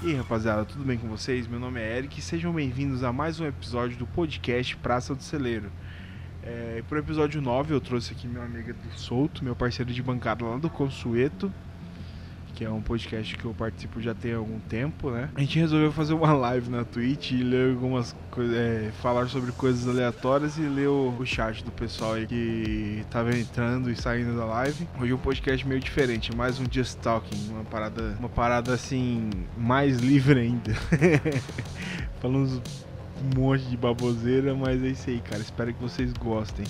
E aí, rapaziada, tudo bem com vocês? Meu nome é Eric e sejam bem-vindos a mais um episódio do podcast Praça do Celeiro. É, pro episódio 9 eu trouxe aqui meu amigo do Souto, meu parceiro de bancada lá do Consueto, que é um podcast que eu participo já tem algum tempo, né? A gente resolveu fazer uma live na Twitch e ler algumas coisas, é, falar sobre coisas aleatórias e ler o, o, chat do pessoal aí que tava entrando e saindo da live. Hoje é um podcast meio diferente, é mais um Just Talking, uma parada, uma parada assim, mais livre ainda. Falando um monte de baboseira, mas é isso aí, cara. Espero que vocês gostem.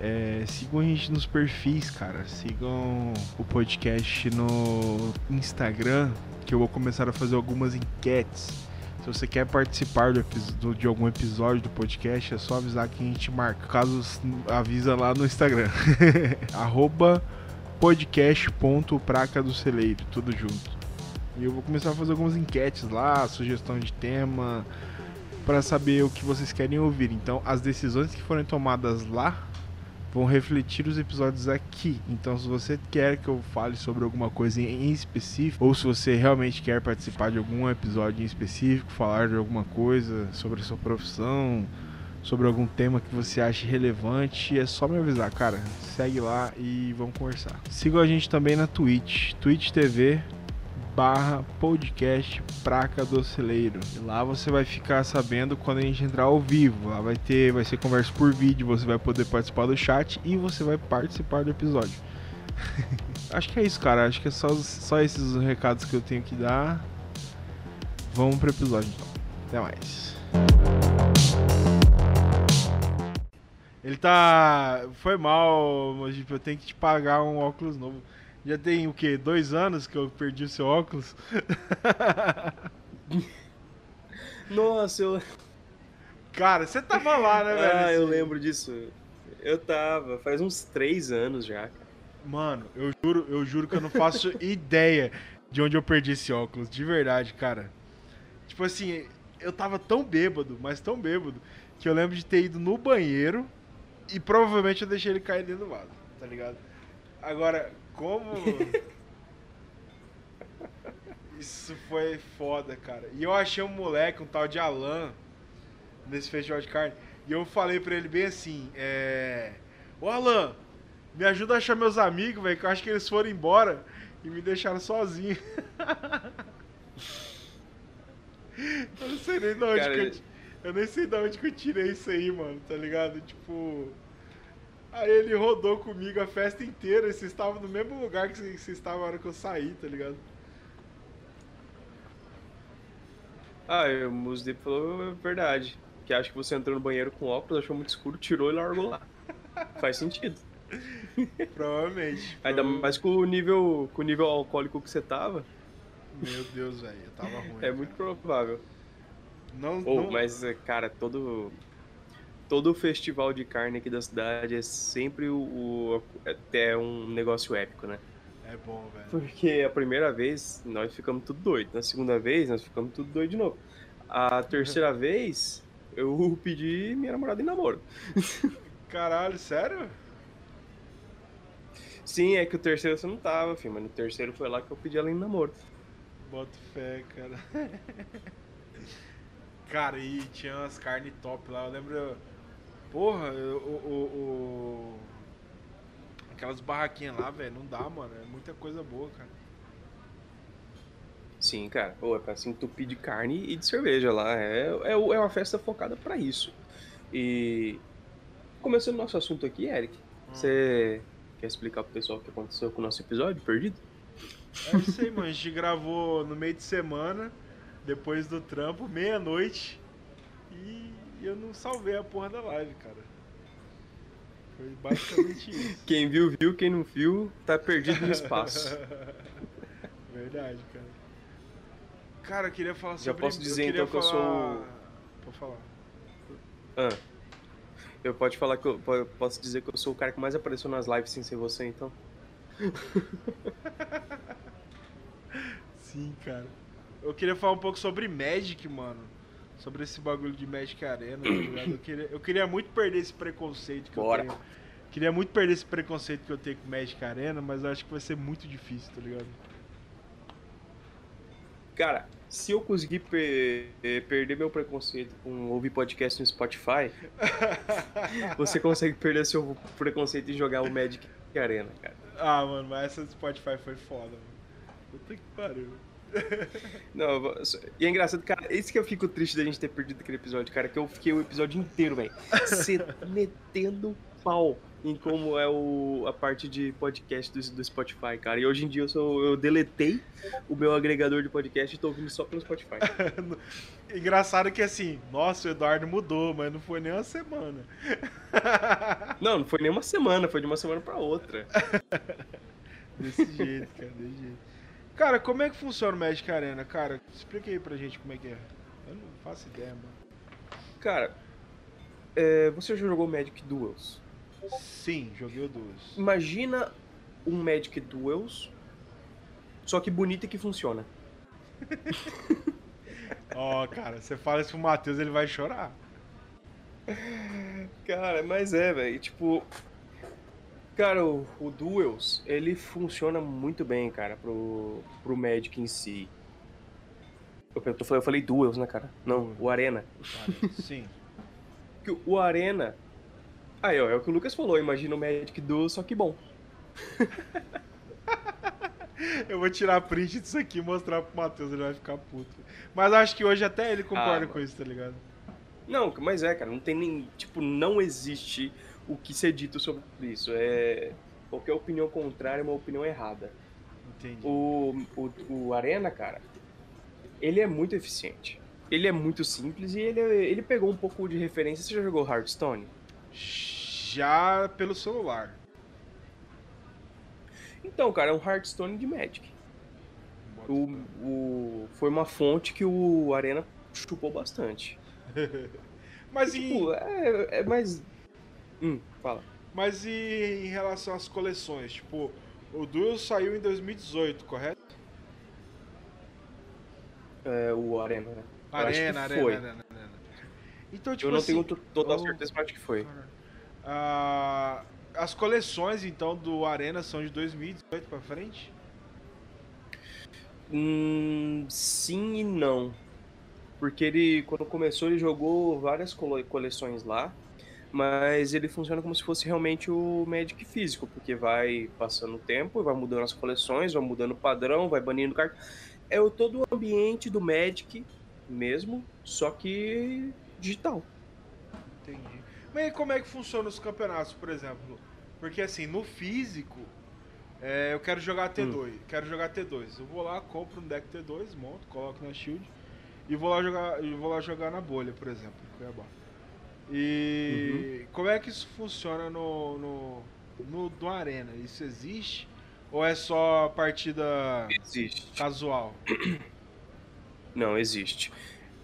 É, sigam a gente nos perfis, cara. Sigam o podcast no Instagram, que eu vou começar a fazer algumas enquetes. Se você quer participar do, do, de algum episódio do podcast, é só avisar que a gente marca. Caso avisa lá no Instagram. Arroba podcast.praca do celeiro, tudo junto. E eu vou começar a fazer algumas enquetes lá, sugestão de tema, para saber o que vocês querem ouvir. Então, as decisões que forem tomadas lá vão refletir os episódios aqui. Então, se você quer que eu fale sobre alguma coisa em específico, ou se você realmente quer participar de algum episódio em específico, falar de alguma coisa sobre a sua profissão, sobre algum tema que você ache relevante, é só me avisar, cara. Segue lá e vamos conversar. Siga a gente também na Twitch, Twitch TV barra podcast Praca do. E lá você vai ficar sabendo quando a gente entrar ao vivo. Lá vai ter, vai ser conversa por vídeo, você vai poder participar do chat e você vai participar do episódio. Acho que é isso, cara. Acho que é só, só esses os recados que eu tenho que dar. Vamos pro episódio então. Até mais. Ele tá. Foi mal, tipo, eu tenho que te pagar um óculos novo. Já tem o quê? Dois anos que eu perdi o seu óculos? Nossa, eu. Cara, você tava lá, né, velho? Ah, eu lembro disso. Eu tava, faz uns três anos já, cara. Mano, eu juro, eu juro que eu não faço ideia de onde eu perdi esse óculos, de verdade, cara. Tipo assim, eu tava tão bêbado, mas tão bêbado, que eu lembro de ter ido no banheiro e provavelmente eu deixei ele cair dentro do vaso, tá ligado? Agora, como. Isso foi foda, cara. E eu achei um moleque, um tal de Alan, nesse festival de carne. E eu falei pra ele bem assim: é. Ô Alan, me ajuda a achar meus amigos, velho, que eu acho que eles foram embora e me deixaram sozinho. eu não sei nem de onde cara, que eu, eu nem sei de onde que eu tirei isso aí, mano, tá ligado? Tipo. Aí ele rodou comigo a festa inteira. E vocês estavam no mesmo lugar que vocês estavam na hora que eu saí, tá ligado? Ah, o Musdip falou a verdade. Que acho que você entrou no banheiro com óculos, achou muito escuro, tirou e largou lá. Faz sentido. Provavelmente. Ainda mais com o nível, com o nível alcoólico que você tava. Meu Deus, velho, eu tava ruim. É cara. muito provável. Não, oh, não... Mas, cara, todo todo o festival de carne aqui da cidade é sempre o, o até um negócio épico, né? É bom, velho. Porque a primeira vez nós ficamos tudo doido, na segunda vez nós ficamos tudo doido de novo. A terceira vez eu pedi minha namorada em namoro. Caralho, sério? Sim, é que o terceiro você não tava, filho, mas no terceiro foi lá que eu pedi ela em namoro. Bota fé, cara. cara, e tinha umas carnes top lá, eu lembro Porra, o. Aquelas barraquinhas lá, velho, não dá, mano. É muita coisa boa, cara. Sim, cara. Pô, é pra se entupir de carne e de cerveja lá. É, é, é uma festa focada para isso. E. Começando o nosso assunto aqui, Eric, hum. você quer explicar pro pessoal o que aconteceu com o nosso episódio perdido? É isso aí, mano. A gente gravou no meio de semana, depois do trampo, meia-noite. E e eu não salvei a porra da live, cara. Foi basicamente isso. Quem viu, viu. Quem não viu, tá perdido no espaço. Verdade, cara. Cara, eu queria falar Já sobre... Já posso dizer então falar... que eu sou... Pode falar. Ah. Eu pode falar que eu posso dizer que eu sou o cara que mais apareceu nas lives sem ser você, então. Sim, cara. Eu queria falar um pouco sobre Magic, mano sobre esse bagulho de Magic Arena, tá ligado? Eu queria, eu queria muito perder esse preconceito que Bora. eu tenho. Queria muito perder esse preconceito que eu tenho com Magic Arena, mas eu acho que vai ser muito difícil, tá ligado? Cara, se eu conseguir per perder meu preconceito com ouvir podcast no Spotify, você consegue perder seu preconceito em jogar o Magic Arena, cara. Ah, mano, mas essa do Spotify foi foda, mano. Puta que pariu. Não, e é engraçado, cara, isso que eu fico triste da gente ter perdido aquele episódio, cara, que eu fiquei o episódio inteiro, velho, metendo pau em como é o, a parte de podcast do, do, Spotify, cara. E hoje em dia eu, sou, eu deletei o meu agregador de podcast e tô ouvindo só pelo Spotify. Engraçado que assim, nossa, o Eduardo mudou, mas não foi nem uma semana. não, não foi nem uma semana, foi de uma semana para outra. desse jeito, cara, desse jeito. Cara, como é que funciona o Magic Arena? Cara, explica aí pra gente como é que é. Eu não faço ideia, mano. Cara, é, você já jogou Magic Duels? Sim, joguei o Duels. Imagina um Magic Duels, só que bonito e que funciona. Ó, oh, cara, você fala isso pro Matheus, ele vai chorar. Cara, mas é, velho. Tipo, Cara, o, o, Duels, ele funciona muito bem, cara, pro, pro Magic em si. Eu, eu, eu falei Duels, né, cara? Não, o Arena. Sim. o Arena... Aí, ó, é o que o Lucas falou, imagina o Magic Duels, só que bom. eu vou tirar print disso aqui e mostrar pro Matheus, ele vai ficar puto. Mas acho que hoje até ele concorda ah, com isso, tá ligado? Não, mas é, cara, não tem nem... Tipo, não existe o que ser dito sobre isso. É qualquer opinião contrária é uma opinião errada. Entendi. O, o, o Arena, cara, ele é muito eficiente. Ele é muito simples e ele, ele pegou um pouco de referência. Você já jogou Hearthstone? Já pelo celular. Então, cara, é um Hearthstone de Magic. O, o, foi uma fonte que o Arena chupou bastante. mas tipo, em... é, é mais Hum, fala. Mas e em relação às coleções? Tipo, o Duel saiu em 2018, correto? É, o Arena, né? Arena, Arena, foi. Arena, Arena, Então, tipo Eu não assim, tenho toda a certeza, mas acho que foi. Ah, as coleções, então, do Arena são de 2018 pra frente? Hum, sim e não. Porque ele, quando começou, ele jogou várias coleções lá mas ele funciona como se fosse realmente o Magic físico, porque vai passando o tempo, vai mudando as coleções, vai mudando o padrão, vai banindo carta. É o todo o ambiente do Magic mesmo, só que digital. Entendi. Mas como é que funciona os campeonatos, por exemplo? Porque assim, no físico, é, eu quero jogar T2, hum. quero jogar T2. Eu vou lá, compro um deck T2, monto, coloco na shield e vou lá jogar, vou lá jogar na bolha, por exemplo, Cuiabá. E uhum. como é que isso funciona no, no, no, no, Arena? Isso existe? Ou é só partida existe. casual? Não, existe.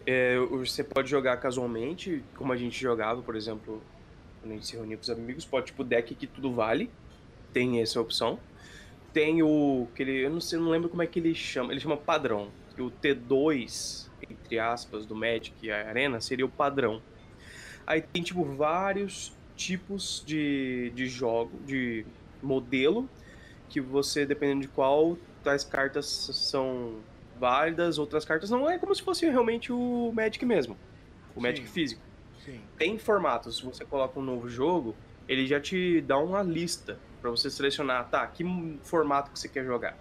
É, você pode jogar casualmente, como a gente jogava, por exemplo, quando a gente se reunia com os amigos, pode tipo deck que tudo vale. Tem essa opção. Tem o. Que ele, eu não sei, não lembro como é que ele chama. Ele chama padrão. O T2, entre aspas, do Magic e a Arena seria o padrão. Aí tem, tipo, vários tipos de, de jogo, de modelo, que você, dependendo de qual, tais cartas são válidas, outras cartas não. É como se fosse realmente o Magic mesmo. O Sim. Magic físico. Sim. Tem formatos, se você coloca um novo jogo, ele já te dá uma lista para você selecionar, tá, que formato que você quer jogar.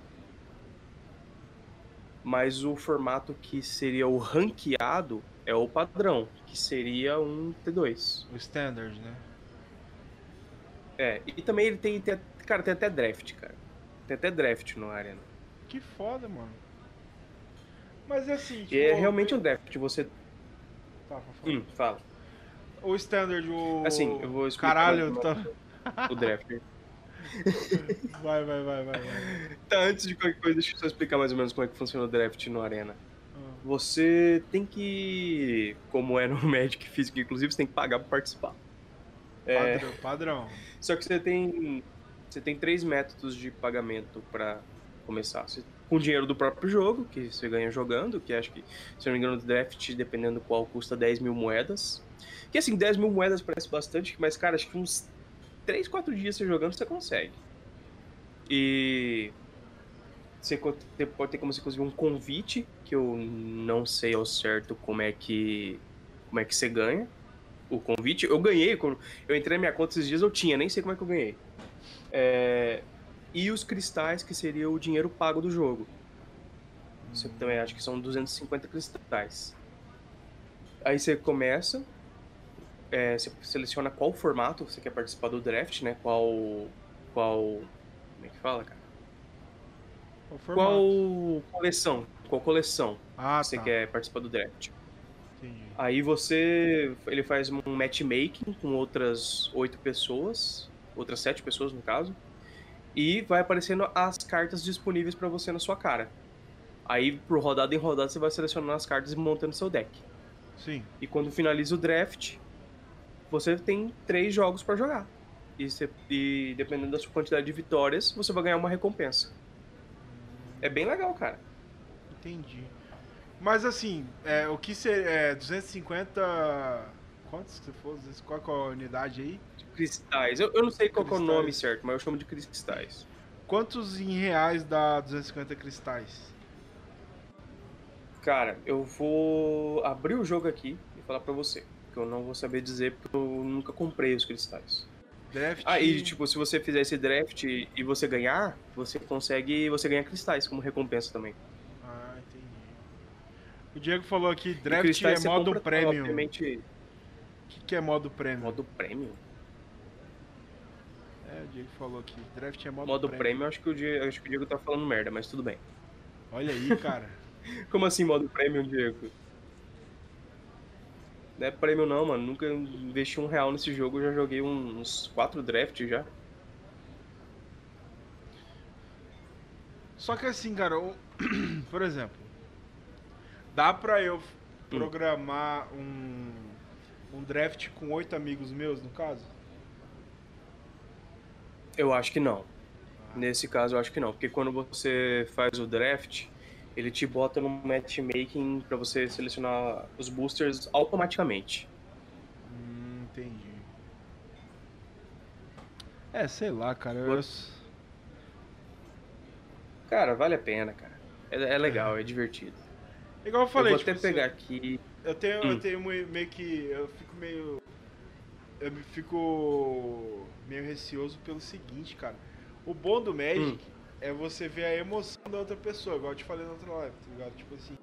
Mas o formato que seria o ranqueado é o padrão, que seria um T2. O standard, né? É, e também ele tem, tem, cara, tem até draft, cara. Tem até draft no Arena. Que foda, mano. Mas é assim, tipo, é realmente um draft, você... Tá, hum, fala. O standard, o... Assim, eu vou explicar... Caralho, tá... O draft. vai, vai, vai, vai, vai. Tá, antes de qualquer coisa, deixa eu só explicar mais ou menos como é que funciona o draft no Arena você tem que, como é no Magic físico, inclusive, você tem que pagar para participar. É, padrão, padrão. Só que você tem, você tem três métodos de pagamento para começar. Você, com dinheiro do próprio jogo, que você ganha jogando, que acho que, se não me engano, o draft, dependendo do qual, custa 10 mil moedas. Que assim, 10 mil moedas parece bastante, mas, cara, acho que uns 3, 4 dias você jogando você consegue. E você pode ter como você conseguir um convite, que eu não sei ao certo como é que como é que você ganha o convite. Eu ganhei, quando eu entrei na minha conta esses dias, eu tinha, nem sei como é que eu ganhei. É, e os cristais, que seria o dinheiro pago do jogo. Você também acho que são 250 cristais. Aí você começa, é, você seleciona qual formato você quer participar do draft, né? Qual. Qual. Como é que fala, cara? Qual, qual coleção? Qual coleção ah, você tá. quer participar do draft? Entendi. Aí você. Ele faz um matchmaking com outras oito pessoas. Outras sete pessoas, no caso. E vai aparecendo as cartas disponíveis para você na sua cara. Aí, por rodada em rodada, você vai selecionando as cartas e montando seu deck. Sim. E quando finaliza o draft, você tem três jogos para jogar. E, você, e dependendo da sua quantidade de vitórias, você vai ganhar uma recompensa. É bem legal, cara. Entendi. Mas assim, é, o que seria. É, 250. Quantos que você for? Qual é a unidade aí? De cristais. Eu, eu não sei qual é o nome certo, mas eu chamo de cristais. Quantos em reais dá 250 cristais? Cara, eu vou abrir o jogo aqui e falar pra você. Que eu não vou saber dizer porque eu nunca comprei os cristais. Draft. Ah, e tipo, se você fizer esse draft e você ganhar, você consegue. Você ganha cristais como recompensa também. O Diego falou aqui, draft é modo compra, premium. Obviamente, O que, que é modo premium? modo premium. É, o Diego falou aqui, draft é modo, Modo premium. premium, acho que, o Diego, acho que o Diego tá falando merda, mas tudo bem. Olha aí, cara. Como assim modo premium, Diego? Não é premium não, mano. Nunca investi um real nesse jogo, eu já joguei uns quatro drafts já. Só que assim, cara, o- por exemplo, dá pra eu Hum. programar um, um draft com oito amigos meus, no caso? Eu acho que não. Nesse caso, eu acho que não. Porque quando você faz o draft, ele te bota no matchmaking pra você selecionar os boosters automaticamente. Hum, entendi. É, sei lá, cara. Eu... Cara, vale a pena, cara. É, é legal, é divertido. Igual eu falei, eu vou tipo, até pegar aqui. Eu tenho, eu Hum. tenho mui- meio que. Eu fico meio. Eu fico meio receoso pelo seguinte, cara. O bom do Magic Hum. é você ver a emoção da outra pessoa, igual eu te falei na outra live, tá ligado? Tipo assim.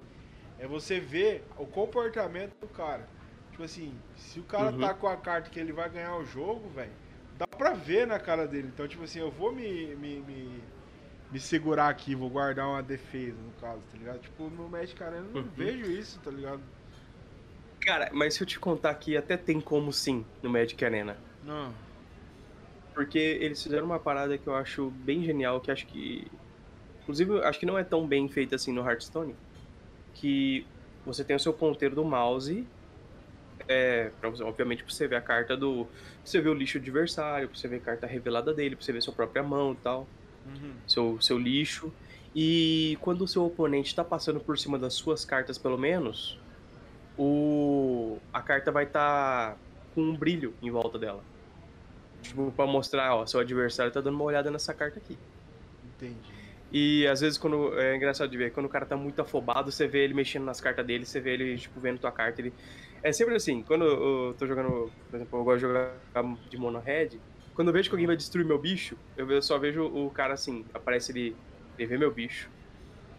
É você ver o comportamento do cara. Tipo assim, se o cara Uhum. tá com a carta que ele vai ganhar o jogo, velho, dá pra ver na cara dele. Então, tipo assim, eu vou me, me, me, me segurar aqui, vou guardar uma defesa, no caso, tá ligado? Tipo, no Magic Arena eu não Uhum. vejo isso, tá ligado? Cara, mas se eu te contar aqui, até tem como sim no Magic Arena. Não. Porque eles fizeram uma parada que eu acho bem genial, que acho que. Inclusive, acho que não é tão bem feita assim no Hearthstone. Que você tem o seu ponteiro do mouse. É, pra você, obviamente, pra você ver a carta do. Pra você ver o lixo adversário, pra você ver a carta revelada dele, pra você ver sua própria mão e tal. Uhum. Seu, seu lixo. E quando o seu oponente tá passando por cima das suas cartas, pelo menos, o a carta vai estar com um brilho em volta dela. Tipo, pra mostrar, ó, seu adversário tá dando uma olhada nessa carta aqui. Entendi. E às vezes quando. É engraçado de ver, quando o cara tá muito afobado, você vê ele mexendo nas cartas dele, você vê ele, tipo, vendo tua carta. Ele... É sempre assim, quando eu tô jogando, por exemplo, eu gosto de jogar de mono red, quando eu vejo que alguém vai destruir meu bicho, eu só vejo o cara assim, aparece ele, ele vê meu bicho,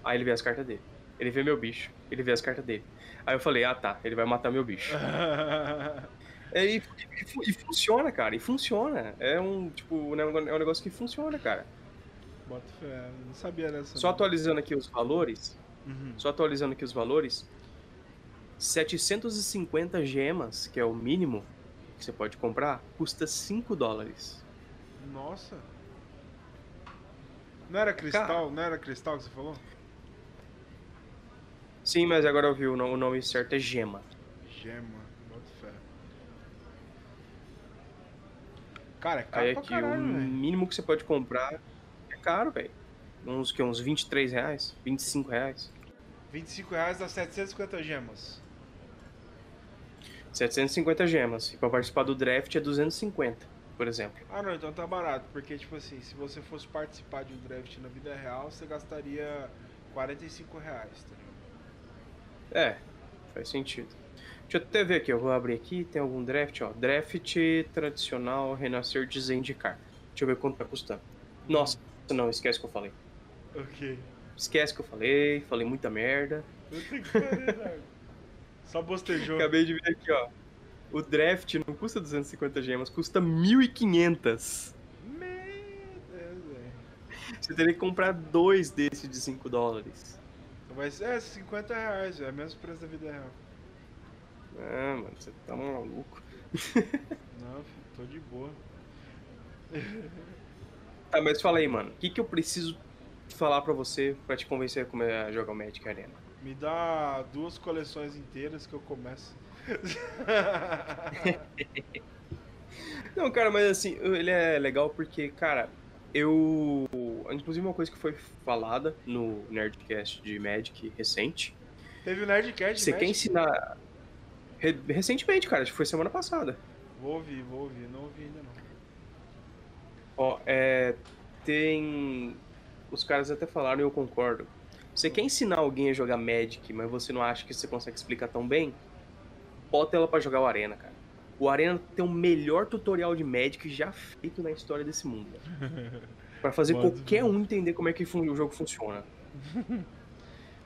aí ele vê as cartas dele. Ele vê meu bicho, ele vê as cartas dele. Aí eu falei, ah tá, ele vai matar meu bicho. É, e, e e funciona, cara, e funciona. É um, tipo, é um negócio que funciona, cara. Bota fé, não sabia dessa. Só atualizando aqui os valores, Uhum. Só atualizando aqui os valores. 750 gemas, que é o mínimo que você pode comprar, custa 5 dólares. Nossa. Não era cristal? Não era cristal que você falou? Sim, mas agora eu vi o no- o nome certo é gema. Gema, bota fé. Cara, é caro Aí aqui caralho, o velho. mínimo que você pode comprar é caro, velho. Uns que uns 23 reais, 25 reais. 25 reais dá 750 gemas. 750 gemas. E pra participar do draft é 250. por exemplo. Ah, não, então tá barato, porque, tipo assim, se você fosse participar de um draft na vida real, você gastaria 45 reais, tá ligado? É, faz sentido. Deixa eu até ver aqui, eu vou abrir aqui, tem algum draft, ó. Draft tradicional Renascer de Zendikar. Deixa eu ver quanto tá custando. Nossa, não, esquece que eu falei. Ok. Esquece que eu falei, falei muita merda. Só bostejou. Acabei de ver aqui, ó. O draft não custa 250 gemas, custa 1.500. Meu Deus, velho. Você teria que comprar dois desses de 5 dólares. Ser, é, 50 reais, é o mesmo preço da vida real. Ah, mano, você tá maluco. Não, tô de boa. Tá, mas fala aí, mano. O que, que eu preciso falar pra você pra te convencer a jogar o Magic Arena? Me dá duas coleções inteiras que eu começo. Não, cara, mas assim, ele é legal porque, cara, eu. Inclusive, uma coisa que foi falada no Nerdcast de Magic recente. Teve o Nerdcast de Você quer ensinar. Recentemente, cara, acho que foi semana passada. Vou ouvir, vou ouvir, não ouvi ainda não. Ó, é. Tem. Os caras até falaram e eu concordo. Você quer ensinar alguém a jogar Magic, mas você não acha que você consegue explicar tão bem? Bota ela para jogar o Arena, cara. O Arena tem o melhor tutorial de Magic já feito na história desse mundo. para fazer qualquer um entender como é que o jogo funciona.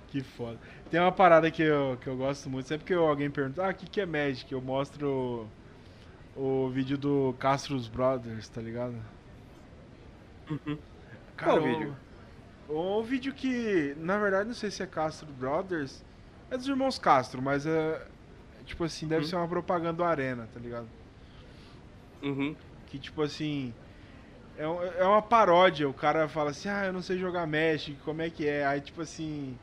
que foda. Tem uma parada que eu, que eu gosto muito. Sempre que alguém pergunta, ah, o que, que é Magic? Eu mostro o, vídeo do Castro's Brothers, tá ligado? Uhum. Cara, Qual o vídeo? Um, vídeo que, na verdade, não sei se é Castro Brothers. É dos irmãos Castro, mas é. Tipo assim, deve uhum. ser uma propaganda do Arena, tá ligado? Uhum. Que tipo assim. É, é uma paródia. O cara fala assim: Ah, eu não sei jogar Magic, como é que é? Aí tipo assim.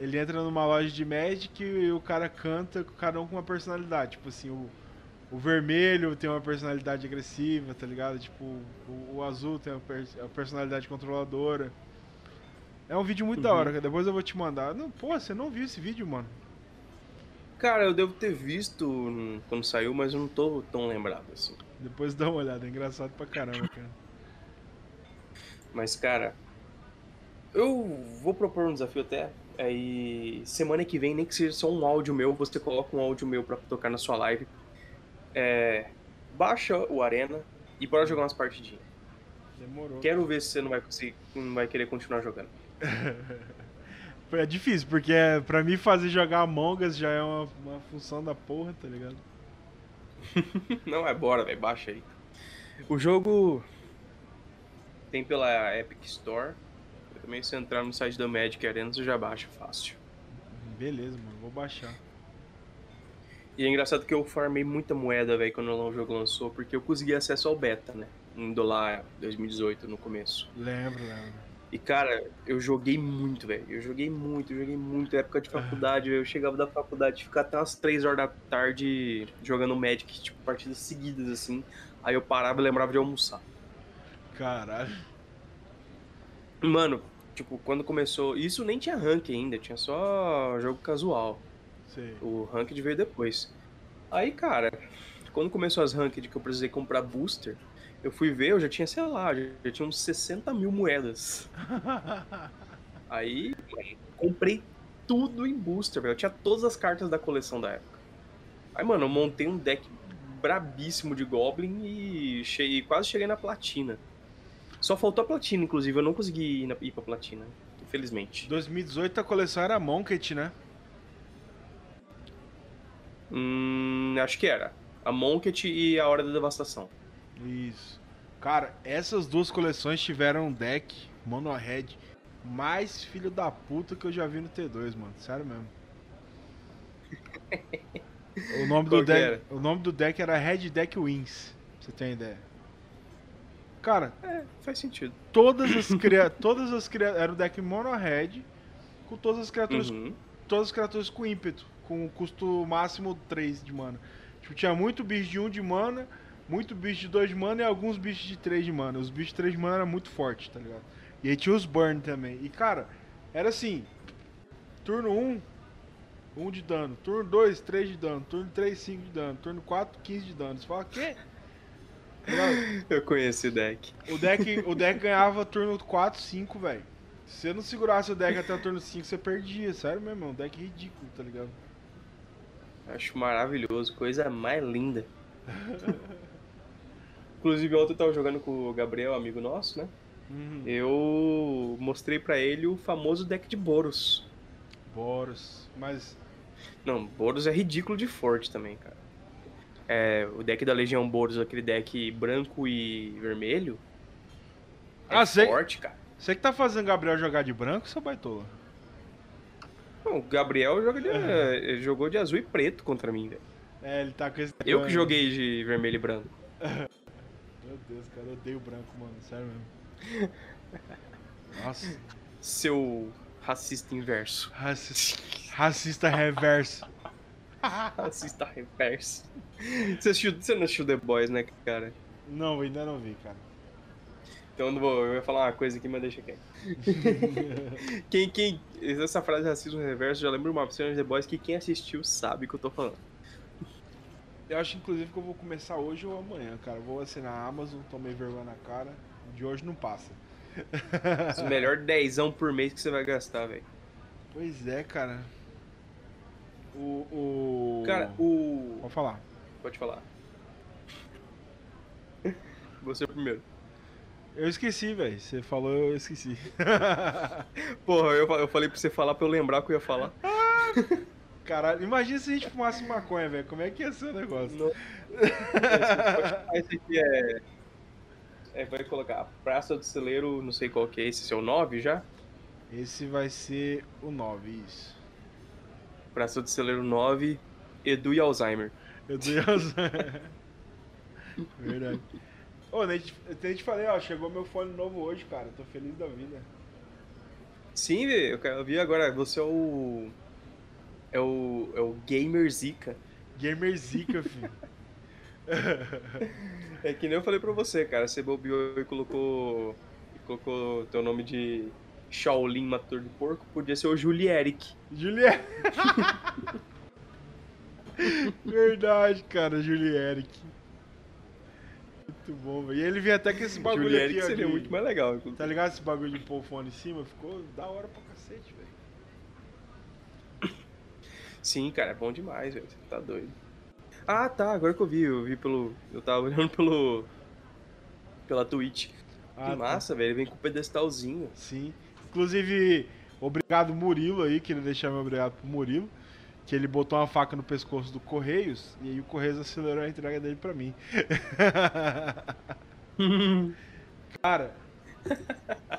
Ele entra numa loja de Magic e o cara canta, cada um com uma personalidade. Tipo assim, o, o vermelho tem uma personalidade agressiva, tá ligado? Tipo, o, o azul tem uma, per, uma, personalidade controladora. É um vídeo muito uhum. da hora, depois eu vou te mandar. Não, pô, você não viu esse vídeo, mano? Cara, eu devo ter visto quando saiu, mas eu não tô tão lembrado assim. Depois dá uma olhada, é engraçado pra caramba, cara. Mas, cara, eu vou propor um desafio até. Aí, semana que vem, nem que seja só um áudio meu, você coloca um áudio meu pra tocar na sua live. É, baixa o Arena e bora jogar umas partidinhas. Demorou. Quero ver se você não vai conseguir, não vai querer continuar jogando. é difícil, porque é, pra mim fazer jogar Among Us já é uma, uma função da porra, tá ligado? não, é bora, velho, baixa aí. O jogo tem pela Epic Store. Também se entrar no site da Magic Arena, você já baixa fácil. Beleza, mano, vou baixar. E é engraçado que eu farmei muita moeda, velho, quando o jogo lançou, porque eu consegui acesso ao beta, né? Indo lá 2018, no começo. Lembro, lembro. E, cara, eu joguei muito, velho. Eu joguei muito, eu joguei muito. época de faculdade, eu chegava da faculdade, ficar até umas 3 horas da tarde jogando Magic, tipo, partidas seguidas, assim. Aí eu parava e lembrava de almoçar. Caralho. Mano, tipo, quando começou. Isso nem tinha rank ainda, tinha só jogo casual. Sim. O ranked veio depois. Aí, cara, quando começou as ranked que eu precisei comprar booster, eu fui ver, eu já tinha, sei lá, já tinha uns 60 mil moedas. Aí, mano, comprei tudo em booster, velho. Eu tinha todas as cartas da coleção da época. Aí, mano, eu montei um deck brabíssimo de Goblin e cheguei, quase cheguei na platina. Só faltou a platina, inclusive, eu não consegui ir, na, ir pra platina, infelizmente. 2018 a coleção era Monkey, né? Hum, acho que era. A Monket e a Hora da Devastação. Isso. Cara, essas duas coleções tiveram um deck Mono Red mais filho da puta que eu já vi no T2, mano. Sério mesmo. o nome do deck, o nome do deck era Red Deck Wins. Você tem ideia? Cara, é, faz sentido. Todas as criaturas, todas as criaturas, era o deck Mono Red com todas as criaturas, uhum. todas as criaturas com ímpeto com custo máximo 3 de mana. Tipo, tinha muito bicho de 1 de mana, muito bicho de 2 de mana e alguns bichos de 3 de mana. Os bichos de 3 de mana eram muito fortes, tá ligado? E aí tinha os burn também. E cara, era assim: turno 1, 1 de dano, turno 2, 3 de dano, turno 3, 5 de dano, turno 4, 15 de dano. Você fala, quê? Eu conheci o deck. O deck, o deck ganhava turno 4, 5, velho. Se você não segurasse o deck até o turno 5, você perdia. Sério mesmo, é um deck ridículo, tá ligado? Acho maravilhoso, coisa mais linda. Inclusive, ontem eu tava jogando com o Gabriel, amigo nosso, né? Uhum. Eu mostrei pra ele o famoso deck de Boros. Boros. Mas. Não, Boros é ridículo de forte também, cara. É, o deck da Legião Boros, aquele deck branco e vermelho. É Ah, sei. forte, cara. Você que tá fazendo o Gabriel jogar de branco, seu baitola? Não, o Gabriel joga de- ele jogou de azul e preto contra mim, velho. É, ele tá com esse. Eu que joguei de vermelho e branco. Meu Deus, cara, eu odeio branco, mano. Sério mesmo. Nossa. Seu racista inverso. Racista, racista reverso. Racista reverso. Você, assistiu, você não assistiu The Boys, né, cara? Não, ainda não vi, cara. Então eu não vou, eu ia falar uma coisa aqui, mas deixa quieto. quem, quem, essa frase racismo reverso já lembra uma cena de The Boys que quem assistiu sabe o que eu tô falando. Eu acho, inclusive, que eu vou começar hoje ou amanhã, cara. Vou assinar a Amazon, tomei vergonha na cara. De hoje não passa. Os melhor dezão por mês que você vai gastar, velho. Pois é, cara. O. o... Cara, o. Pode falar. Pode falar. Você primeiro. Eu esqueci, velho. Você falou, eu esqueci. Porra, eu, eu falei pra você falar pra eu lembrar que eu ia falar. Caralho, imagina se a gente fumasse maconha, velho. Como é que ia ser o negócio? Não. Esse, aqui é. É, vai colocar Praça do Celeiro, não sei qual que é esse, é o 9 já? Esse vai ser o 9, isso. Praça do Celeiro 9, Edu e Alzheimer. Meu Deus. Verdade. Ô, nem te, nem te falei, ó, chegou meu fone novo hoje, cara. Tô feliz da vida. Sim, velho, eu vi agora, você é o. É o. É o Gamer Zika. Gamer Zika, filho. É que nem eu falei pra você, cara. Você bobeou e colocou. e colocou teu nome de Shaolin Matador de Porco, podia ser o Julieric. Juliette. Verdade, cara, Julieric. Muito bom, velho. E ele veio até com esse bagulho Julieric aqui, ó. seria de- muito mais legal, inclusive. Tá ligado esse bagulho de pôr o fone em cima? Ficou da hora pra cacete, velho. Sim, cara, é bom demais, velho. Você tá doido. Ah, tá, agora que eu vi, eu vi pelo. Eu tava olhando pelo. pela Twitch. Ah, que tá. massa, velho. Ele vem com o pedestalzinho. Sim. Inclusive, obrigado Murilo aí, queria deixar meu obrigado pro Murilo. Que ele botou uma faca no pescoço do Correios e aí o Correios acelerou a entrega dele pra mim. Cara,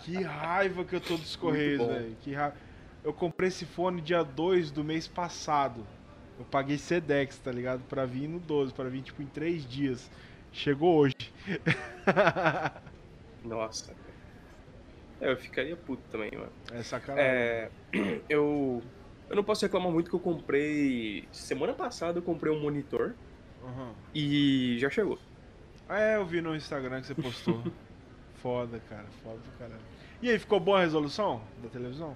que raiva que eu tô dos Correios, velho. Que raiva. Eu comprei esse fone dia 2 do mês passado. Eu paguei Sedex, tá ligado? Pra vir no 12, pra vir tipo em 3 dias. Chegou hoje. Nossa. É, eu ficaria puto também, mano. É sacanagem. É, eu. Eu não posso reclamar muito que eu comprei. Semana passada eu comprei um monitor Aham. e já chegou. É, eu vi no Instagram que você postou. foda, cara, foda pra caralho. E aí, ficou boa a resolução da televisão?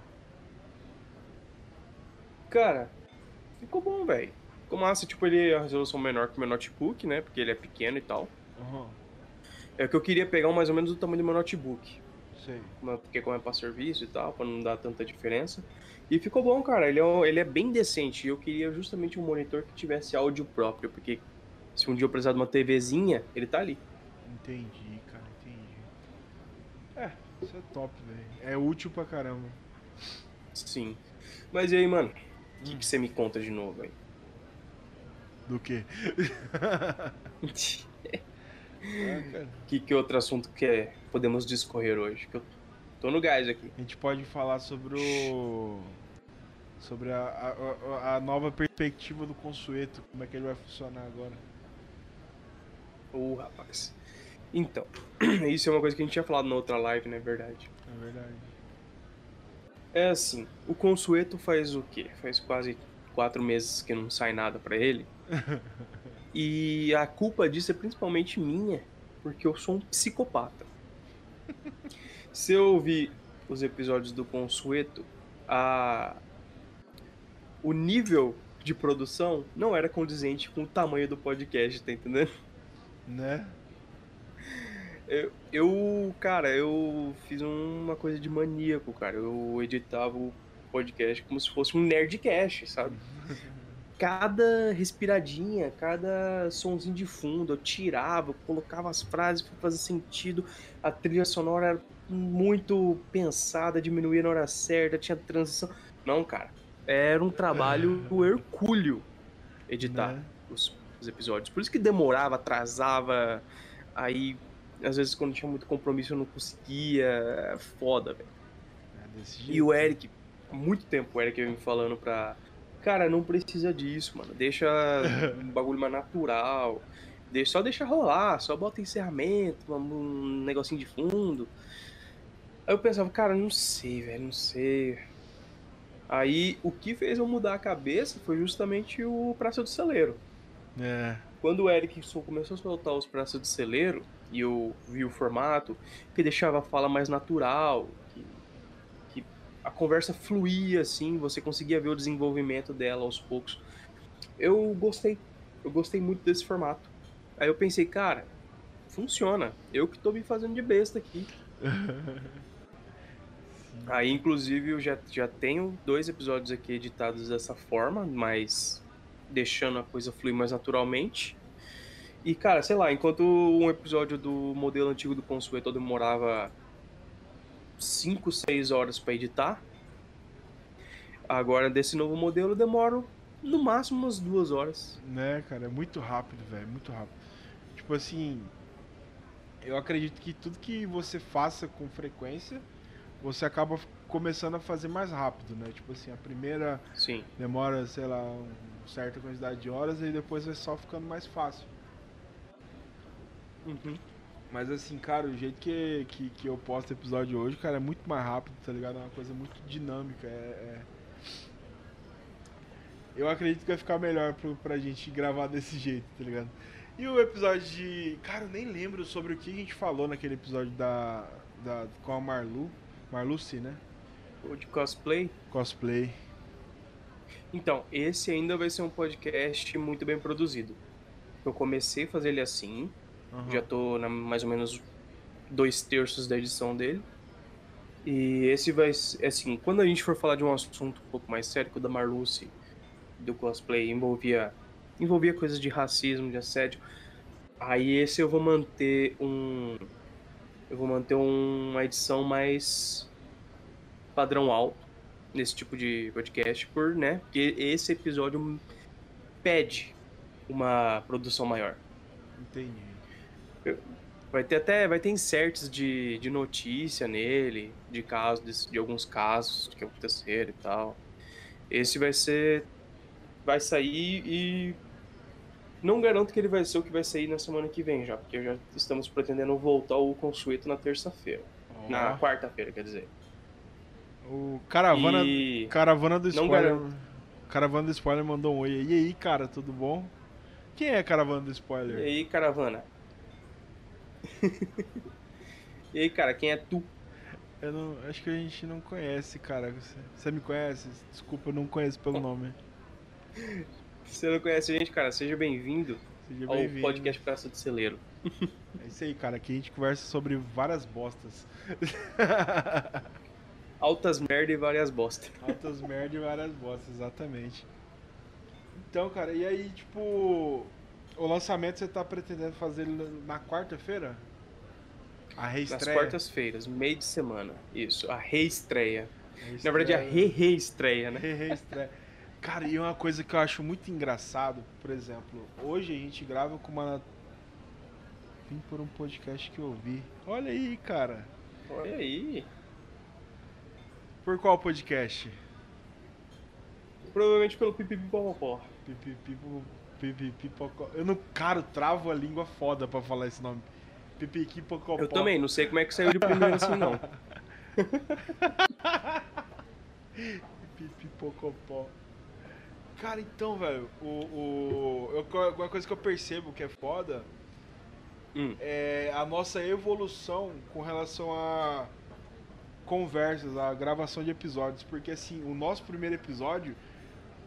Cara, ficou bom, velho. Ficou massa, tipo, ele é a resolução menor que o meu notebook, né? Porque ele é pequeno e tal. Aham, É que eu queria pegar mais ou menos do tamanho do meu notebook. é- Porque como é pra serviço e tal, pra não dar tanta diferença. E ficou bom, cara. Ele é, um- ele é bem decente. Eu queria justamente um monitor que tivesse áudio próprio, porque se um dia eu precisar de uma TVzinha, ele tá ali. Entendi, cara, entendi. É, isso é top, velho. É útil pra caramba. Sim. Mas e aí, mano? O que, que você me conta de novo aí? Do quê? Que, que outro assunto que é- podemos discorrer hoje? Que eu tô no gás aqui. A gente pode falar sobre o. Sobre a, a, a- nova perspectiva do Consueto, como é que ele vai funcionar agora. Ô, rapaz. Então, isso é uma coisa que a gente tinha falado na outra live, não é verdade? É verdade. É assim, o Consueto faz o quê? Faz quase quatro meses que não sai nada pra ele. e a culpa disso é principalmente minha, porque eu sou um psicopata. Se eu ouvir os episódios do Consueto, a... o nível de produção não era condizente com o tamanho do podcast, tá entendendo? Né? Eu, eu, cara, eu fiz uma coisa de maníaco, cara. Eu editava o podcast como se fosse um nerdcast, sabe? Cada respiradinha, cada sonzinho de fundo, eu tirava, colocava as frases para fazer sentido. A trilha sonora era muito pensada, diminuía na hora certa, tinha transição. Não, cara. Era um trabalho do hercúleo editar né? os, os episódios. Por isso que demorava, atrasava. Aí às vezes quando tinha muito compromisso eu não conseguia. É foda, velho. É e o Eric, há muito tempo o Eric vem me falando pra. Cara, não precisa disso, mano. Deixa um bagulho mais natural. Só deixa rolar, só bota encerramento, um negocinho de fundo. Aí eu pensava, cara, não sei, velho, não sei. Aí o que fez eu mudar a cabeça foi justamente o Praça do Celeiro. É. Quando o Eric começou a soltar os Praça do Celeiro, e eu vi o formato, que deixava a fala mais natural, que, que a conversa fluía assim, você conseguia ver o desenvolvimento dela aos poucos. Eu gostei, eu gostei muito desse formato. Aí eu pensei, cara, funciona. Eu que tô me fazendo de besta aqui. Aí, inclusive, eu já, já tenho dois episódios aqui editados dessa forma, mas deixando a coisa fluir mais naturalmente. E, cara, sei lá, enquanto um episódio do modelo antigo do Consueto demorava 5, 6 horas para editar, agora desse novo modelo eu demoro no máximo umas duas horas. Né, cara, é muito rápido, velho, muito rápido. Tipo assim, eu acredito que tudo que você faça com frequência, você acaba começando a fazer mais rápido, né? Tipo assim, a primeira Sim. demora, sei lá, uma certa quantidade de horas e depois vai só ficando mais fácil. Uhum. Mas assim, cara, o jeito que, que, que eu posto o episódio hoje, cara, é muito mais rápido, tá ligado? É uma coisa muito dinâmica. É, é... Eu acredito que vai ficar melhor pro, pra gente gravar desse jeito, tá ligado? E o episódio de. Cara, eu nem lembro sobre o que a gente falou naquele episódio da. da com a Marlu. Marluce, né? O de cosplay? Cosplay. Então, esse ainda vai ser um podcast muito bem produzido. Eu comecei a fazer ele assim, Uhum. Já tô na mais ou menos dois terços da edição dele. E esse vai assim, quando a gente for falar de um assunto um pouco mais sério, que o da Marluce do cosplay envolvia envolvia coisas de racismo, de assédio, aí esse eu vou manter um eu vou manter uma edição mais padrão alto nesse tipo de podcast por, né? Porque esse episódio pede uma produção maior. Entendi. Vai ter até vai ter inserts de, de notícia nele, de casos, de, alguns casos que aconteceram e tal. Esse vai ser. Vai sair e. Não garanto que ele vai ser o que vai sair na semana que vem já, porque já estamos pretendendo voltar o Consueto na terça-feira. Oh. Na quarta-feira, quer dizer. O Caravana, e... Caravana do Spoiler. Caravana do Spoiler mandou um oi. E aí, cara, tudo bom? Quem é Caravana do Spoiler? E aí, Caravana? e aí, cara, quem é tu? Eu não, acho que a gente não conhece, cara. Você, você me conhece? Desculpa, eu não conheço pelo nome. Você não conhece a gente, cara? Seja bem-vindo Seja ao bem podcast Praça do Celeiro. É isso aí, cara. Aqui a gente conversa sobre várias bostas. Altas merda e várias bostas. Altas merda e várias bostas, exatamente. Então, cara, e aí, tipo, o lançamento você tá pretendendo fazer na quarta-feira? A reestreia? Nas quartas-feiras, meio de semana. Isso, a reestreia. reestreia. Na verdade, a re-reestreia, né? Re-reestreia. Cara, e uma coisa que eu acho muito engraçado, por exemplo, hoje a gente grava com uma. Vim por um podcast que eu ouvi. Olha aí, cara. Olha aí. Por qual podcast? Provavelmente pelo Pipipipopopó. Pipipipopopó. Pipipipocó. Eu não, cara, travo a língua foda pra falar esse nome. Pipipipocó. Eu também, não sei como é que saiu de primeiro assim, não. Pipipocopó. Cara, então, velho, o, o, eu, uma coisa que eu percebo que é foda hum. é a nossa evolução com relação a conversas, a gravação de episódios. Porque, assim, o nosso primeiro episódio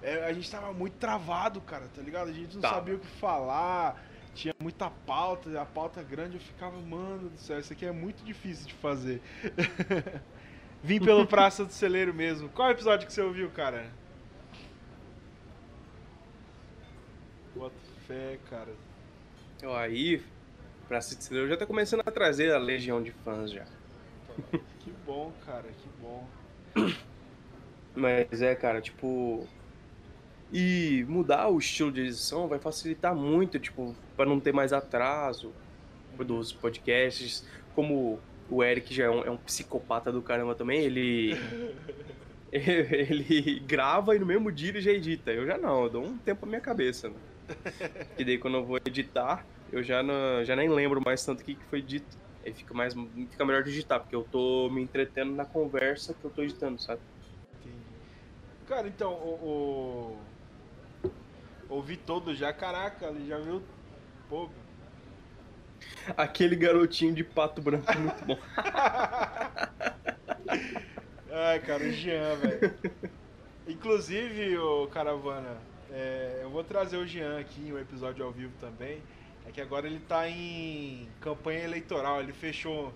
é, a gente tava muito travado, cara, tá ligado? A gente não tá. sabia o que falar. tinha muita pauta, a pauta grande, eu ficava, mano do céu, isso aqui é muito difícil de fazer. Vim pelo Praça do Celeiro mesmo. Qual episódio que você ouviu, cara? Bota fé, cara. Aí, Praça do Celeiro já tá começando a trazer a legião de fãs já. Que bom, cara, que bom. Mas é, cara, tipo. E mudar o estilo de edição vai facilitar muito, tipo, para não ter mais atraso dos podcasts. Como o Eric já é um, é um psicopata do caramba também, ele. ele grava e no mesmo dia ele já edita. Eu já não, eu dou um tempo pra minha cabeça. Né? E daí quando eu vou editar, eu já, não, já nem lembro mais tanto o que foi dito. Aí fica, mais, fica melhor digitar, porque eu tô me entretendo na conversa que eu tô editando, sabe? Entendi. Cara, então, o, o... Ouvi todo já, caraca, ele já viu. Pô. Aquele garotinho de pato branco muito bom. Ai, cara, o Jean, velho. Inclusive, o Caravana, é, eu vou trazer o Jean aqui em um episódio ao vivo também. É que agora ele tá em campanha eleitoral, ele fechou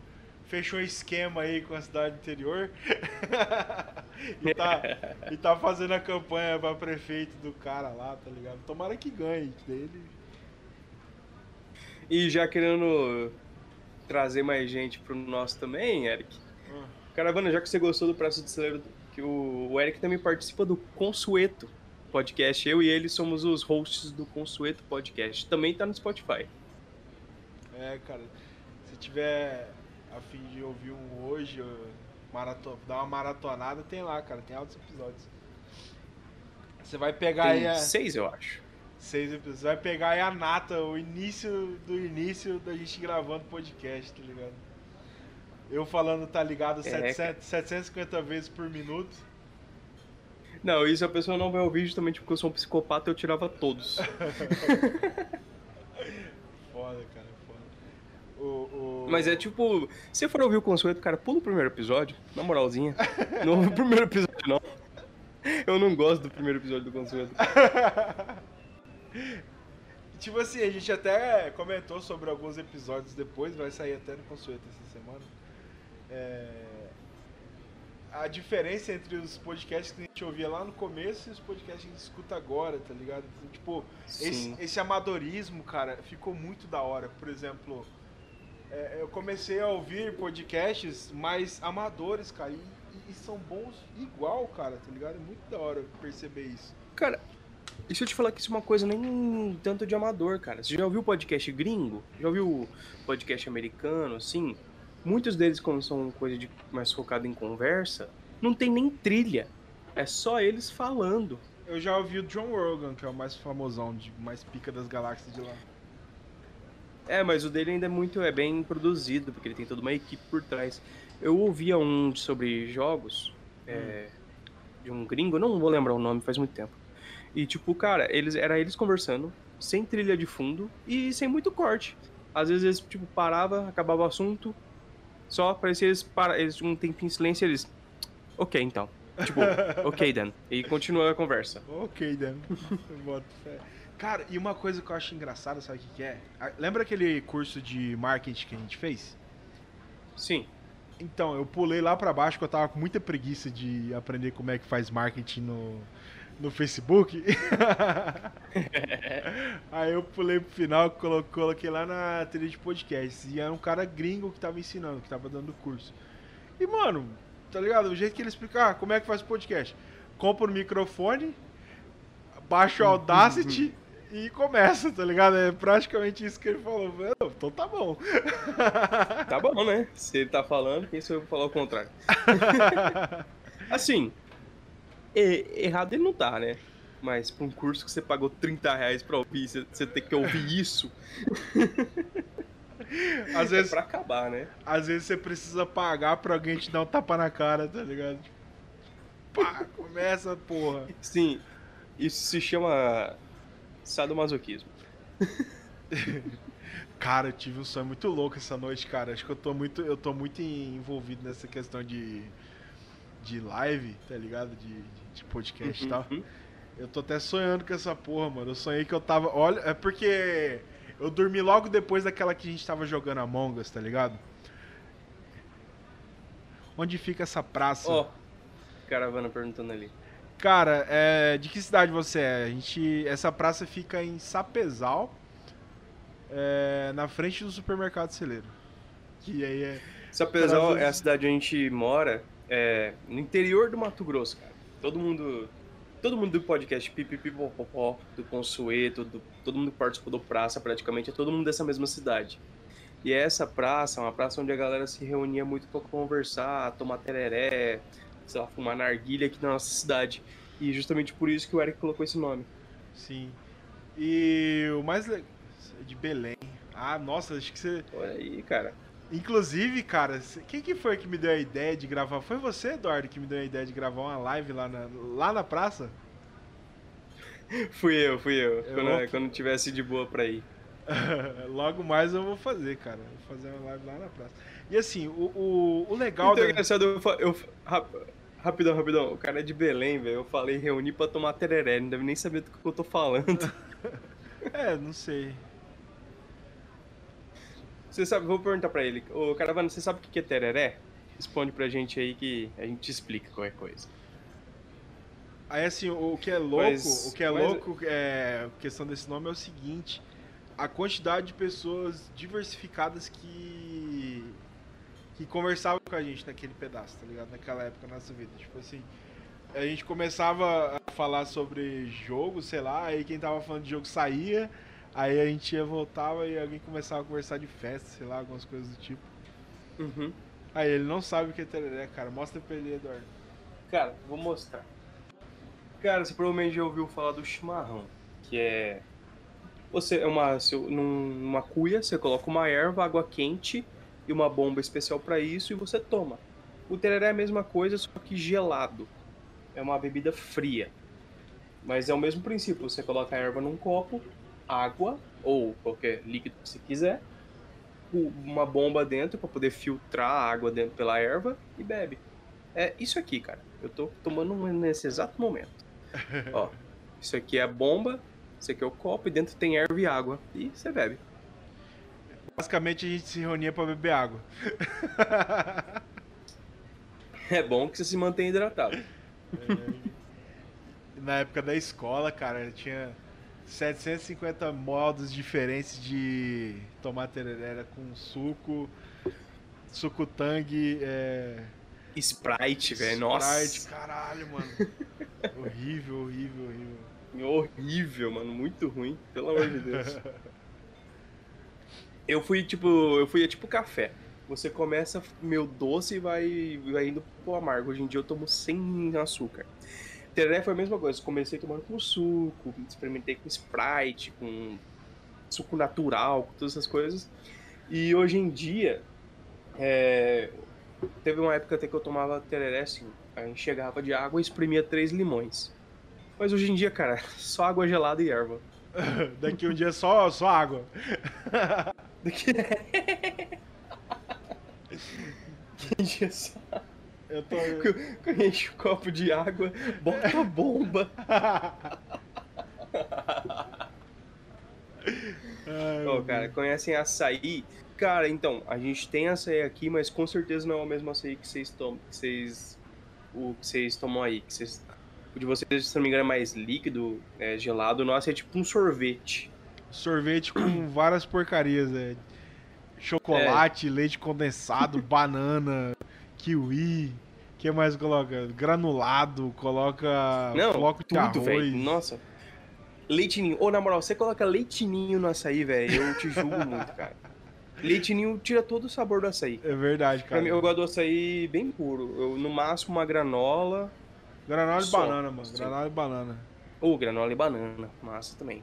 fechou um esquema aí com a cidade interior e, tá, e tá fazendo a campanha pra prefeito do cara lá, tá ligado? Tomara que ganhe dele. E já querendo trazer mais gente pro nosso também, Eric. Hum. Caravana, já que você gostou do Praça de Celeiro, que o, o Eric também participa do Consueto podcast. Eu e ele somos os hosts do Consueto Podcast. Também tá no Spotify. É, cara. Se tiver a fim de ouvir um hoje, maraton, dar uma maratonada, tem lá, cara. Tem altos episódios. Você vai pegar tem aí a... seis, eu acho. Seis episódios. Você vai pegar aí a nata, o início do início da gente gravando podcast, tá ligado? Eu falando, tá ligado, é, 700, 750 vezes por minuto. Não, isso a pessoa não vai ouvir justamente porque eu sou um psicopata e eu tirava todos. foda, cara. O, o... Mas é tipo, se for ouvir o Consueto, cara, pula o primeiro episódio, na moralzinha. não ouve o primeiro episódio, não. Eu não gosto do primeiro episódio do Consueto. tipo assim, a gente até comentou sobre alguns episódios depois, vai sair até no Consueto essa semana. É a diferença entre os podcasts que a gente ouvia lá no começo e os podcasts que a gente escuta agora, tá ligado? Tipo, esse, esse, amadorismo, cara, ficou muito da hora. Por exemplo, é, eu comecei a ouvir podcasts mais amadores, cara, e, e, são bons igual, cara, tá ligado? É muito da hora perceber isso. Cara, deixa eu te falar que isso é uma coisa nem tanto de amador, cara. Você já ouviu podcast gringo? Já ouviu podcast americano, assim? Muitos deles, como são coisa de mais focado em conversa, não tem nem trilha. É só eles falando. Eu já ouvi o John Rogan, que é o mais famosão, de mais pica das galáxias de lá. É, mas o dele ainda é muito é bem produzido, porque ele tem toda uma equipe por trás. Eu ouvia um sobre jogos é, de um gringo, não vou lembrar o nome, faz muito tempo. E tipo, cara, eles era eles conversando, sem trilha de fundo e sem muito corte. Às vezes eles tipo parava, acabava o assunto, só parecia eles, para, eles um tempinho em silêncio eles. Ok, então. Tipo, ok, Dan. E continua a conversa. Ok, Dan. Cara, e uma coisa que eu acho engraçada, sabe o que, que é? Lembra aquele curso de marketing que a gente fez? Sim. Então, eu pulei lá para baixo porque eu tava com muita preguiça de aprender como é que faz marketing no, no Facebook. Aí eu pulei pro final, coloquei lá na trilha de podcast. E era um cara gringo que tava ensinando, que tava dando curso. E, mano, tá ligado? O jeito que ele explica, ah, como é que faz podcast? Compra o microfone, baixa o Audacity e começa, tá ligado? É praticamente isso que ele falou. Então tá bom. Tá bom, né? Se ele tá falando, quem sou eu pra falar o contrário? assim, errado ele não tá, né? Mas pra um curso que você pagou 30 reais pra ouvir, você, tem que ouvir isso. Às vezes, é pra acabar, né? Às vezes você precisa pagar pra alguém te dar um tapa na cara, tá ligado? Tipo, pá, começa, porra. Sim, isso se chama sadomasoquismo. cara, eu tive um sonho muito louco essa noite, cara. Acho que eu tô muito, eu tô muito envolvido nessa questão de de live, tá ligado? De, de, de podcast uhum, e tal. Uhum. Eu tô até sonhando com essa porra, mano. Eu sonhei que eu tava. Olha, é porque Eu dormi logo depois daquela que a gente tava jogando Among Us, tá ligado? Onde fica essa praça? Ó, caravana perguntando ali. Cara, é, de que cidade você é? A gente, essa praça fica em Sapezal, é, na frente do supermercado celeiro. Que aí é. Sapezal é a cidade onde a gente mora, é, no interior do Mato Grosso, cara. Todo mundo. Todo mundo do podcast Pipipipopopó, do Consueto, do, todo mundo que participou do Praça, praticamente, é todo mundo dessa mesma cidade. E essa praça é uma praça onde a galera se reunia muito para conversar, tomar tereré, sei lá, fumar narguilha aqui na nossa cidade. E justamente por isso que o Eric colocou esse nome. Sim. E o mais legal. De Belém. Ah, nossa, acho que você. Olha aí, cara. Inclusive, cara, quem que foi que me deu a ideia de gravar? Foi você, Eduardo, que me deu a ideia de gravar uma live lá na, lá na praça? fui eu, fui eu. eu quando, vou... quando tivesse de boa pra ir. Logo mais eu vou fazer, cara. Vou fazer uma live lá na praça. E assim, o, o, o legal. Então, da... engraçado, eu, eu, rapidão, rapidão. O cara é de Belém, velho. Eu falei reunir pra tomar tereré. Não deve nem saber do que eu tô falando. é, não sei. Você sabe, vou perguntar pra ele. Ô, Caravana, você sabe o que é tereré? Responde pra gente aí que a gente explica qualquer coisa. Aí assim, o que é louco, mas, o que é mas... louco, é, questão desse nome é o seguinte, a quantidade de pessoas diversificadas que que conversavam com a gente naquele pedaço, tá ligado? Naquela época da nossa vida. Tipo assim, a gente começava a falar sobre jogo, sei lá, aí quem tava falando de jogo saía, Aí a gente ia, voltava e alguém começava a conversar de festa, sei lá, algumas coisas do tipo. Uhum. Aí ele não sabe o que é tereré, cara. Mostra pra ele, Eduardo. Cara, vou mostrar. Cara, você provavelmente já ouviu falar do chimarrão, que é. Você é uma. numa cuia, você coloca uma erva, água quente e uma bomba especial para isso e você toma. O tereré é a mesma coisa, só que gelado. É uma bebida fria. Mas é o mesmo princípio, você coloca a erva num copo, água ou qualquer líquido que você quiser, uma bomba dentro para poder filtrar a água dentro pela erva e bebe. É isso aqui, cara. Eu tô tomando nesse exato momento. Ó, isso aqui é a bomba, isso aqui é o copo e dentro tem erva e água e você bebe. Basicamente a gente se reunia para beber água. é bom que você se mantém hidratado. É. Na época da escola, cara, tinha 750 modos diferentes de tomar tereré com suco, suco tangue, é... Sprite, velho, nossa. Sprite, caralho, mano. horrível, horrível, horrível. Horrível, mano, muito ruim, pelo amor de Deus. eu fui tipo, eu fui tipo café. Você começa meio doce e vai, vai indo pro amargo. Hoje em dia eu tomo sem açúcar. Tereré foi a mesma coisa. Comecei tomando com suco, experimentei com Sprite, com suco natural, com todas essas coisas. E hoje em dia, é... teve uma época até que eu tomava tereré assim. A gente chegava de água e exprimia três limões. Mas hoje em dia, cara, só água gelada e erva. Daqui um dia só, só água. Daqui... Daqui um dia só eu tô. Enche o copo de água, bota a bomba. Ai, oh, cara, conhecem açaí? Cara, então, a gente tem açaí aqui, mas com certeza não é o mesmo açaí que vocês tomam. Que vocês, o que vocês tomam aí. Que vocês, o de vocês, se não me engano, é mais líquido, é, gelado. O nosso é tipo um sorvete. Sorvete com várias porcarias, é. Chocolate, é. leite condensado, banana kiwi. O que mais coloca? Granulado, coloca Não, de tudo, arroz. Nossa. Leitinho. Ô, na moral, você coloca leitinho no açaí, velho, eu te julgo muito, cara. Leitinho tira todo o sabor do açaí. É verdade, cara. Mim, eu gosto do açaí bem puro. Eu, no máximo, uma granola. Granola e banana, mano. Granola e banana. Ou oh, granola e banana. Massa também.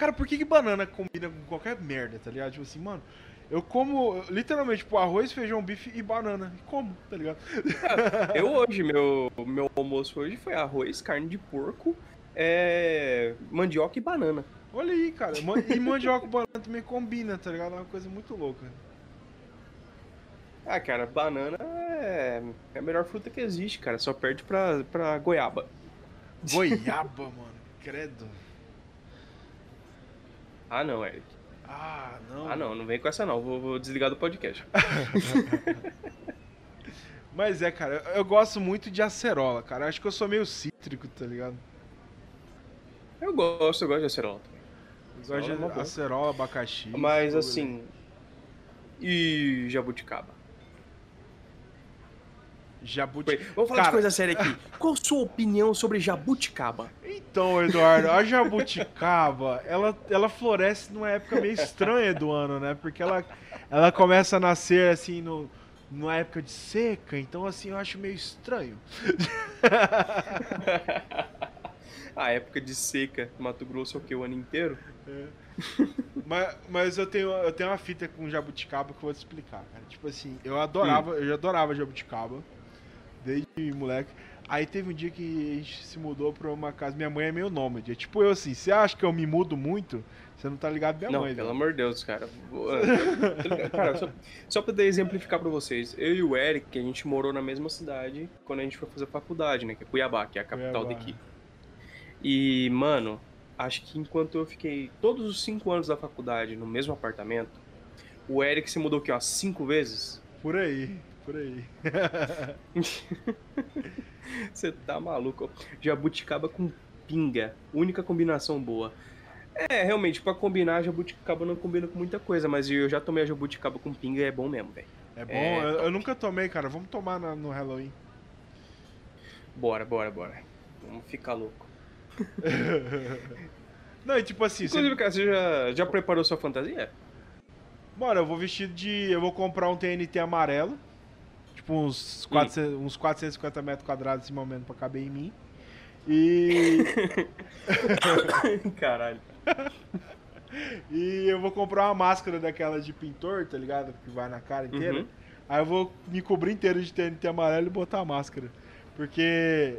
Cara, por que, que banana combina com qualquer merda, tá ligado? Tipo assim, mano, eu como literalmente tipo arroz, feijão, bife e banana. E como, tá ligado? eu hoje, meu, meu almoço hoje foi arroz, carne de porco, é, mandioca e banana. Olha aí, cara. E mandioca e banana também combina, tá ligado? É uma coisa muito louca. Ah, cara, banana é, é a melhor fruta que existe, cara. Só perde pra, pra goiaba. Goiaba, mano. Credo. Ah, não, Eric. Ah, não. Ah, não, não vem com essa não. Vou, vou desligar do podcast. Mas é, cara, eu, gosto muito de acerola, cara. Acho que eu sou meio cítrico, tá ligado? Eu gosto, eu gosto de acerola também. Eu gosto Acerola é de boa. acerola, abacaxi. Mas esse assim. E jabuticaba? Bagulho aí. Jabuti... Vamos falar Cara, de coisa séria aqui. Qual a sua opinião sobre jabuticaba? Então, Eduardo, a jabuticaba, ela, ela floresce numa época meio estranha do ano, né? Porque ela, ela começa a nascer, assim, no, numa época de seca. Então, assim, eu acho meio estranho. A época de seca, Mato Grosso é o que? O ano inteiro? Mas, mas eu, tenho, eu tenho uma fita com jabuticaba que eu vou te explicar, cara. Tipo assim, eu adorava, eu já adorava jabuticaba, desde moleque. Aí teve um dia que a gente se mudou pra uma casa. Minha mãe é meio nômade. É tipo eu assim, você acha que eu me mudo muito? Você não tá ligado minha não, mãe, pelo velho. amor de Deus, cara. cara, só, só pra exemplificar pra vocês. Eu e o Eric, a gente morou na mesma cidade quando a gente foi fazer faculdade, né? Que é Cuiabá, que é a capital Cuiabá. daqui. E, mano, acho que enquanto eu fiquei todos os cinco anos da faculdade no mesmo apartamento, o Eric se mudou aqui, ó, cinco vezes. Por aí, por aí. Você tá maluco. Jabuticaba com pinga. Única combinação boa. É, realmente, pra combinar, jabuticaba não combina com muita coisa, mas eu já tomei a jabuticaba com pinga e é bom mesmo, velho. É bom, É, eu, eu nunca tomei, cara. Vamos tomar na- no Halloween. Bora, bora, bora. Vamos ficar louco. Não, e tipo assim, Inclusive, você... cara, você já, já preparou sua fantasia? Bora, eu vou vestido de. Eu vou comprar um TNT amarelo. Tipo uns, 400, uns 450 metros quadrados esse momento pra caber em mim. E. Caralho. E eu vou comprar uma máscara daquela de pintor, tá ligado? Que vai na cara inteira. Uhum. Aí eu vou me cobrir inteiro de TNT amarelo e botar a máscara. Porque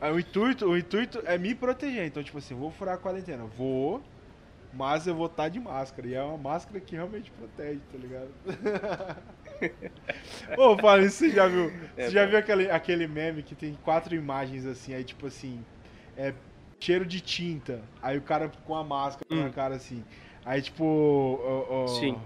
aí o intuito, o intuito é me proteger. Então, tipo assim, vou furar a quarentena. Vou, mas eu vou estar de máscara. E é uma máscara que realmente protege, tá ligado? Ô, isso, você já viu? É, você já viu aquele, aquele meme que tem quatro imagens assim, aí tipo assim, é cheiro de tinta. Aí o cara com a máscara na Hum. cara assim. Aí tipo. Sim.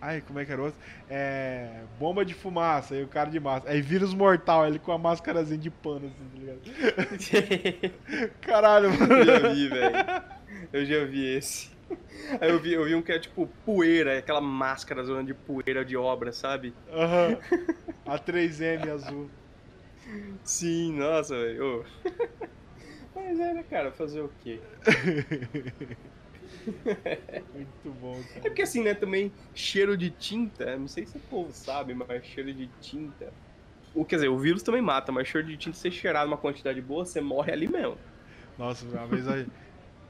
Ai, como é que era o outro? É. Bomba de fumaça, aí o cara de máscara. Aí vírus mortal, ele com a máscarazinha de pano, assim, tá ligado? Caralho, eu mano. já vi, velho. Eu já vi esse. Aí eu vi, eu vi um que é tipo poeira, aquela máscara zona de poeira de obra, sabe? Aham. A 3M azul. Sim, nossa, velho. Mas é, né, cara, fazer o quê? Muito bom, É cara. porque assim, né, também cheiro de tinta, não sei se o povo sabe, mas cheiro de tinta. O, quer dizer, o vírus também mata, mas cheiro de tinta, se você cheirar numa quantidade boa, você morre ali mesmo. Nossa, uma vez,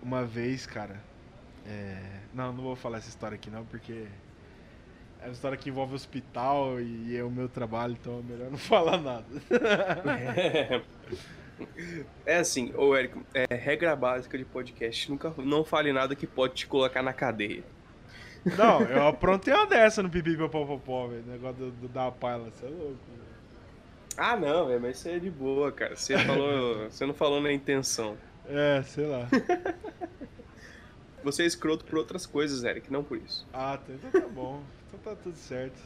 uma vez, cara. É, Não, não vou falar essa história aqui não, porque é uma história que envolve hospital e é o meu trabalho, então é melhor não falar nada. É assim, ô Érico, é, regra básica de podcast, nunca não fale nada que pode te colocar na cadeia. Não, eu aprontei uma dessa no pipi popopó, velho. Negócio do, do da paila, você é louco. velho. Ah não, velho, mas isso é de boa, cara. Você falou. você não falou na intenção. É, sei lá. Você é escroto por outras coisas, Eric, não por isso. Ah, tá- então tá bom. Então tá tudo certo.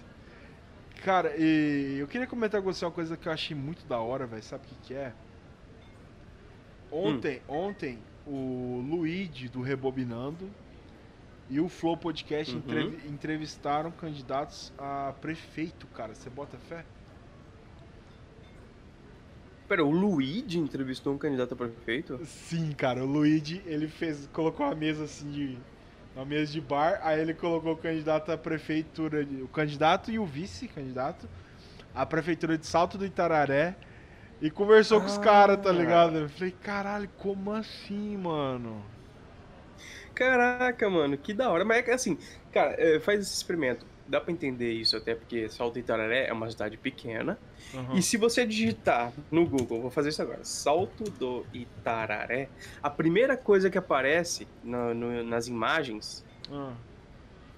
Cara, e eu queria comentar com você uma coisa que eu achei muito da hora, velho. Sabe o que, que é? Ontem, ontem, o Luigi do Rebobinando e o Flow Podcast Uhum. entrev- entrevistaram candidatos a prefeito, cara. Você bota fé? Pera, o Luigi entrevistou um candidato a prefeito? Sim, cara, o Luigi, ele fez, colocou a mesa assim de uma mesa de bar, aí ele colocou o candidato à prefeitura, o candidato e o vice-candidato à prefeitura de Salto do Itararé e conversou com os Ah. caras, tá ligado? Eu falei, caralho, como assim, mano? Caraca, mano, que da hora. Mas é que assim, cara, é, faz esse experimento. Dá pra entender isso até porque Salto Itararé é uma cidade pequena. Aham. E se você digitar no Google, vou fazer isso agora, Salto do Itararé, a primeira coisa que aparece na- no- nas imagens, Ah.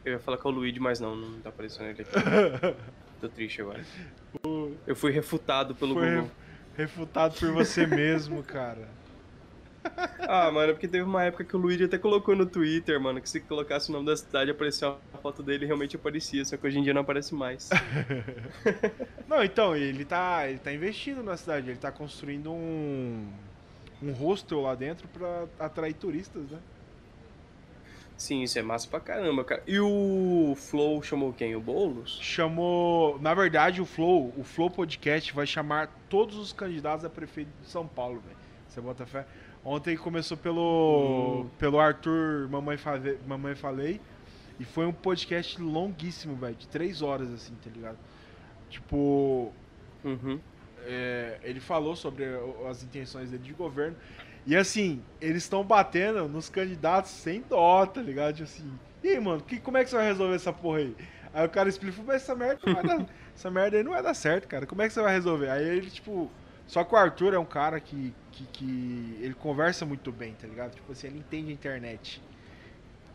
eu ia falar que é o Luigi, mas não, não tá aparecendo ele aqui. Tô triste agora. Eu fui refutado pelo Foi Google. refutado por você mesmo, cara. Ah, mano, porque teve uma época que o Luigi até colocou no Twitter, mano, que se colocasse o nome da cidade aparecia a foto dele realmente aparecia, só que hoje em dia não aparece mais. não, então, ele tá, ele tá investindo na cidade, ele tá construindo um um hostel lá dentro pra atrair turistas, né? Sim, isso é massa pra caramba, cara. E o Flow chamou quem? O Boulos? Chamou. Na verdade, o Flow, o Flow Podcast vai chamar todos os candidatos a prefeito de São Paulo, velho. Você bota fé? Ontem começou pelo. Hum. pelo Arthur Mamãe Falei, Mamãe Falei. E foi um podcast longuíssimo, velho. De três horas, assim, tá ligado? Tipo. Uhum. É, ele falou sobre as intenções dele de governo. E assim, eles estão batendo nos candidatos sem dó, tá ligado? Tipo assim, e aí, mano, que, como é que você vai resolver essa porra aí? Aí o cara explica, mas essa merda não vai dar, essa merda aí não vai dar certo, cara. Como é que você vai resolver? Aí ele, tipo. Só que o Arthur é um cara que, que, que ele conversa muito bem, tá ligado? Tipo assim, ele entende a internet.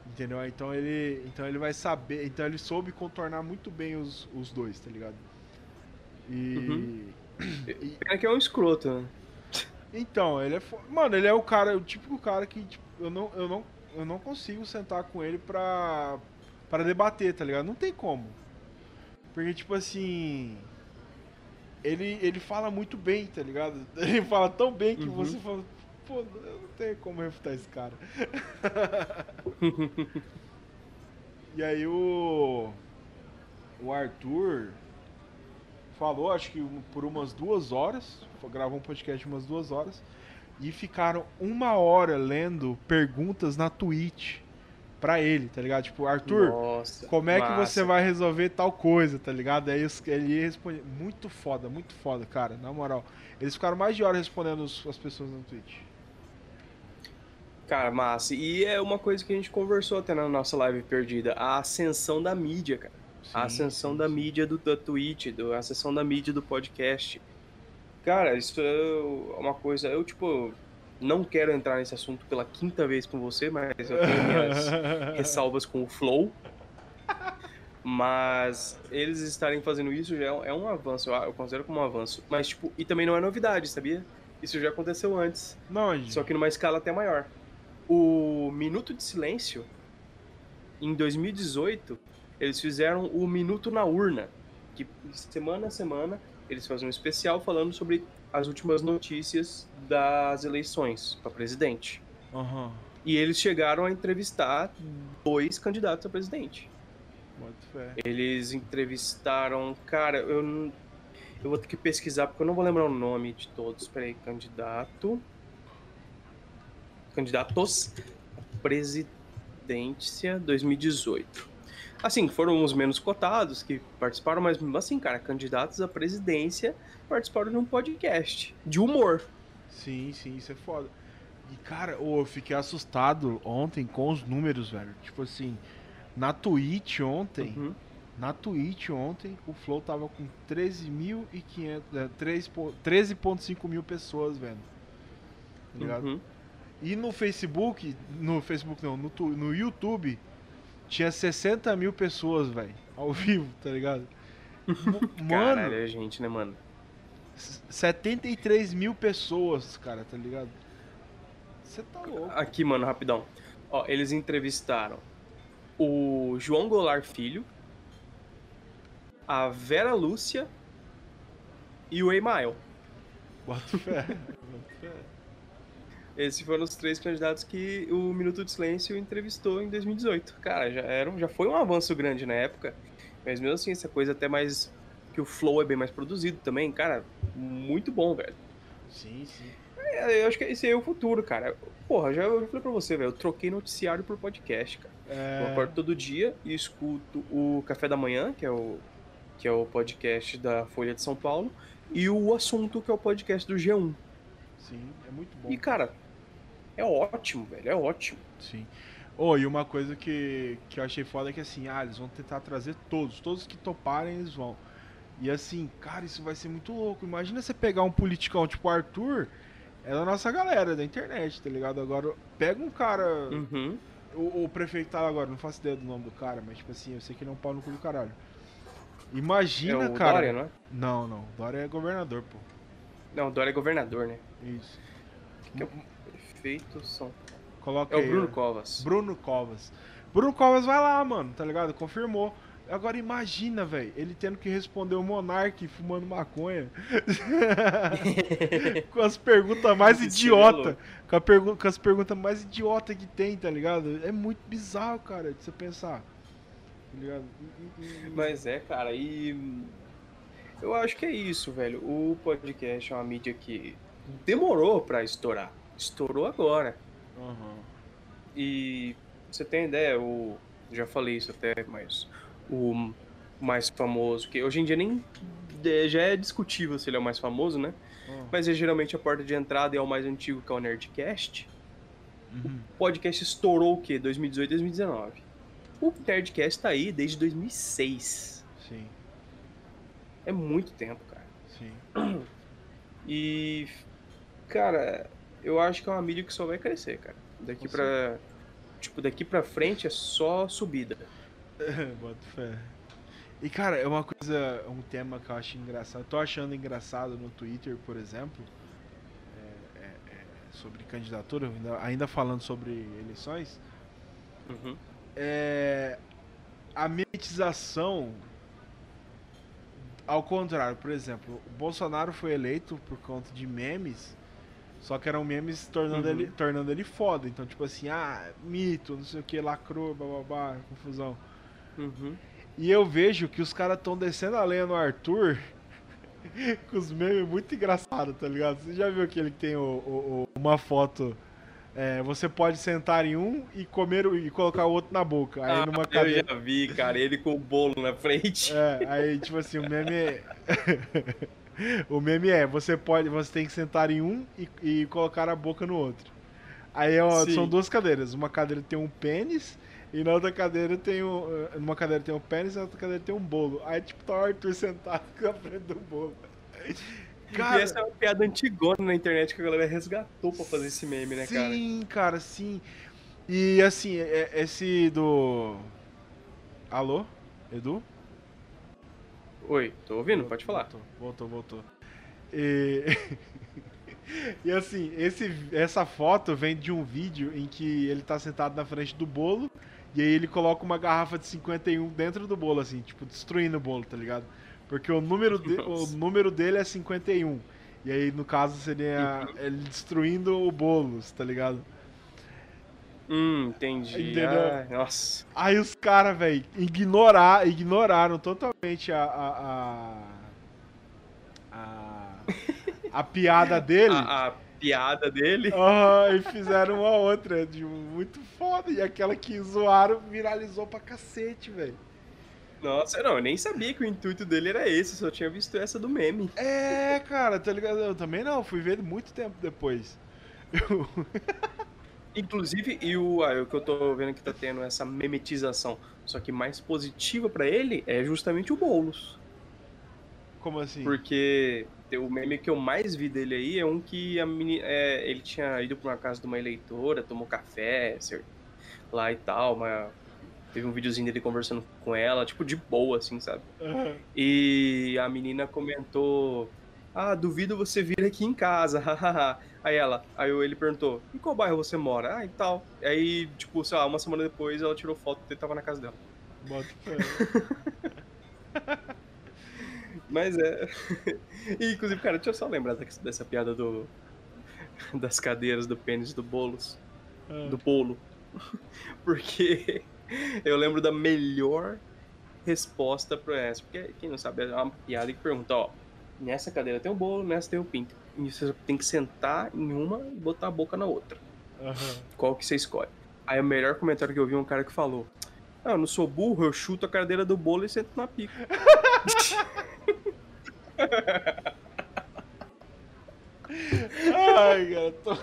Entendeu? Então ele, então ele vai saber. Então ele soube contornar muito bem os, os dois, tá ligado? E. Uhum. Pena que é um escroto, né? Então, ele é. Mano, ele é o cara, o típico cara que tipo, eu, não, eu, não, eu não consigo sentar com ele pra, pra debater, tá ligado? Não tem como. Porque, tipo assim. Ele, ele fala muito bem, tá ligado? Ele fala tão bem que uhum. você fala, pô, eu não tenho como refutar esse cara. e aí o. O Arthur falou, acho que por umas duas horas, gravou um podcast umas duas horas, e ficaram uma hora lendo perguntas na Twitch pra ele, tá ligado? Tipo, Arthur, Nossa, como é massa. que você vai resolver tal coisa, tá ligado? Aí ele ia responder. Muito foda, muito foda, cara, na moral. Eles ficaram mais de hora respondendo as pessoas na Twitch. Cara, massa. E é uma coisa que a gente conversou até na nossa live perdida: a ascensão da mídia, cara. Sim, a ascensão sim, da sim. mídia do, da Twitch, do, a ascensão da mídia do podcast. Cara, isso é uma coisa. Eu, tipo, não quero entrar nesse assunto pela quinta vez com você, mas eu tenho minhas ressalvas com o Flow. Mas eles estarem fazendo isso já é um avanço, eu considero como um avanço. Mas, tipo, e também não é novidade, sabia? Isso já aconteceu antes. Não, Só que numa escala até maior. O Minuto de Silêncio, em 2018, eles fizeram o Minuto na Urna, que semana a semana eles fazem um especial falando sobre as últimas notícias das eleições para presidente. Uhum. E eles chegaram a entrevistar dois candidatos a presidente. Eles entrevistaram, cara, eu, eu vou ter que pesquisar porque eu não vou lembrar o nome de todos. Peraí, candidato. Candidatos a presidência 2018. Assim, foram os menos cotados que participaram, mas mesmo assim, cara, candidatos à presidência participaram de um podcast de humor. Sim, sim, isso é foda. E, cara, oh, eu fiquei assustado ontem com os números, velho. Tipo assim, na Twitch ontem, uhum. na Twitch ontem, o Flow tava com 13.500, 13.5 é, mil pessoas, velho. Tá ligado? Uhum. E no Facebook, no Facebook não, no, no YouTube, tinha 60 mil pessoas, velho, ao vivo, tá ligado? mano. Caralho, é gente, né, mano? 73 mil pessoas, cara, tá ligado? Você tá louco. Aqui, mano, rapidão. Ó, eles entrevistaram o João Goulart Filho, a Vera Lúcia e o Emael. Bota fé. Esses foram os três candidatos que o Minuto de Silêncio entrevistou em 2018. Cara, já, era, já foi um avanço grande na época, mas mesmo assim, essa coisa até mais. que o flow é bem mais produzido também, cara, muito bom, velho. Sim, sim. É, eu acho que esse aí é o futuro, cara. Porra, já, eu já falei pra você, velho, eu troquei noticiário por podcast, cara. É... Eu acordo todo dia e escuto o Café da Manhã, que é o, que é o podcast da Folha de São Paulo, e o Assunto, que é o podcast do G1. Sim, é muito bom. E, cara, é ótimo, velho, é ótimo. Sim. Oh, e uma coisa que, que eu achei foda é que assim, ah, eles vão tentar trazer todos, todos que toparem eles vão. E assim, cara, isso vai ser muito louco. Imagina você pegar um politicão tipo Arthur, é da nossa galera, da internet, tá ligado? Agora, pega um cara. Uhum. O, o prefeito tá agora, não faço ideia do nome do cara, mas tipo assim, eu sei que ele é um pau no cu do caralho. Imagina, é o cara. Dória, não é? Não, não. Dória é governador, pô. Não, Dória é governador, né? Isso. Que Coloca É o Bruno. Covas. Bruno Covas. Bruno Covas vai lá, mano, tá ligado? Confirmou. Agora imagina, velho, ele tendo que responder o Monark fumando maconha. com as perguntas mais idiota. é louco. Com, pergu com as perguntas mais idiota que tem, tá ligado? É muito bizarro, cara, de você pensar. Tá ligado? E- e- e- Mas é, cara, e. Eu acho que é isso, velho. O podcast é uma mídia que demorou pra estourar. Estourou agora. Aham. E você tem ideia, o. Já falei isso até, mas. O mais famoso, que hoje em dia nem. Já é discutível se ele é o mais famoso, né? Ah. Mas é geralmente a porta de entrada e é o mais antigo, que é o Nerdcast. Uhum. O podcast estourou o quê? 2018, 2019. O Nerdcast tá aí desde 2006. Sim, É muito tempo, cara. sim. E, cara, eu acho que é uma mídia que só vai crescer, cara. Daqui pra. Tipo, daqui pra frente é só subida. Boto fé. E cara, é uma coisa, um tema que eu acho engraçado. Tô achando engraçado no Twitter, por exemplo, é, é, é, sobre candidatura, ainda, ainda falando sobre eleições, Uhum. é a memetização ao contrário, por exemplo, o Bolsonaro foi eleito por conta de memes, só que eram memes tornando, Uhum. ele, tornando ele foda. Então, tipo assim, ah, mito, não sei o que, lacrou, bababá, confusão. Uhum. E eu vejo que os caras estão descendo a lenha no Arthur com os memes muito engraçados, tá ligado? Você já viu que tem o, o- o- uma foto. é, você pode sentar em um e comer o- e colocar o outro na boca. Aí numa Ah, eu cadeira. já vi, cara, ele com o bolo na frente. É, aí tipo assim, o meme é. o meme é, você pode. Você tem que sentar em um e, e colocar a boca no outro. Aí ó, Sim. são duas cadeiras. Uma cadeira tem um pênis e na outra cadeira tem um. eh, Numa cadeira tem um pênis e na outra cadeira tem um bolo. Aí tipo tá o Arthur sentado na frente do bolo. e essa é uma piada antigona na internet que a galera resgatou pra fazer esse meme, né, cara? Sim, cara, sim. E assim, é- esse do. Alô? Edu? Oi, tô ouvindo? Pode falar. Voltou, voltou, voltou. E... e assim, esse, essa foto vem de um vídeo em que ele tá sentado na frente do bolo e aí ele coloca uma garrafa de 51 dentro do bolo, assim, tipo, destruindo o bolo, tá ligado? Porque o número, de- o número dele é 51. E aí, no caso, seria ele destruindo o bolo, tá ligado? Hum, entendi. Entendeu? Ai, nossa. Aí os caras, velho, ignorar, ignoraram totalmente a. a, a, a, a piada dele. A, a piada dele. Aham, e fizeram uma outra, tipo, muito foda. E aquela que zoaram viralizou pra cacete, velho. Nossa, não, eu nem sabia que o intuito dele era esse, só tinha visto essa do meme. É, cara, tá ligado? Eu também não, fui ver muito tempo depois. Eu- Inclusive, e o, ah, o que eu tô vendo que tá tendo essa memetização, só que mais positiva pra ele é justamente o Boulos. Como assim? Porque o meme que eu mais vi dele aí é um que a meni- é, ele tinha ido pra uma casa de uma eleitora, tomou café cer- lá e tal, mas teve um videozinho dele conversando com ela, tipo, de boa, assim, sabe? Aham. E a menina comentou: Ah, duvido você vir aqui em casa, hahaha. Aí ela, aí ele perguntou: Em qual bairro você mora? Ah, e tal. Aí, tipo, sei lá, uma semana depois ela tirou foto e tava na casa dela. Bota. Mas é. e, inclusive, cara, deixa eu só lembrar dessa, dessa piada do. Das cadeiras do pênis do bolos. Ah. Do bolo. Porque eu lembro da melhor resposta pra essa. Porque quem não sabe, é uma piada que pergunta, ó. Nessa cadeira tem o bolo, nessa tem o pinto. E você tem que sentar em uma e botar a boca na outra. Aham. Qual que você escolhe? Aí o melhor comentário que eu vi é um cara que falou: Ah, eu não sou burro, eu chuto a cadeira do bolo e sento na pica. Ai, cara, tô.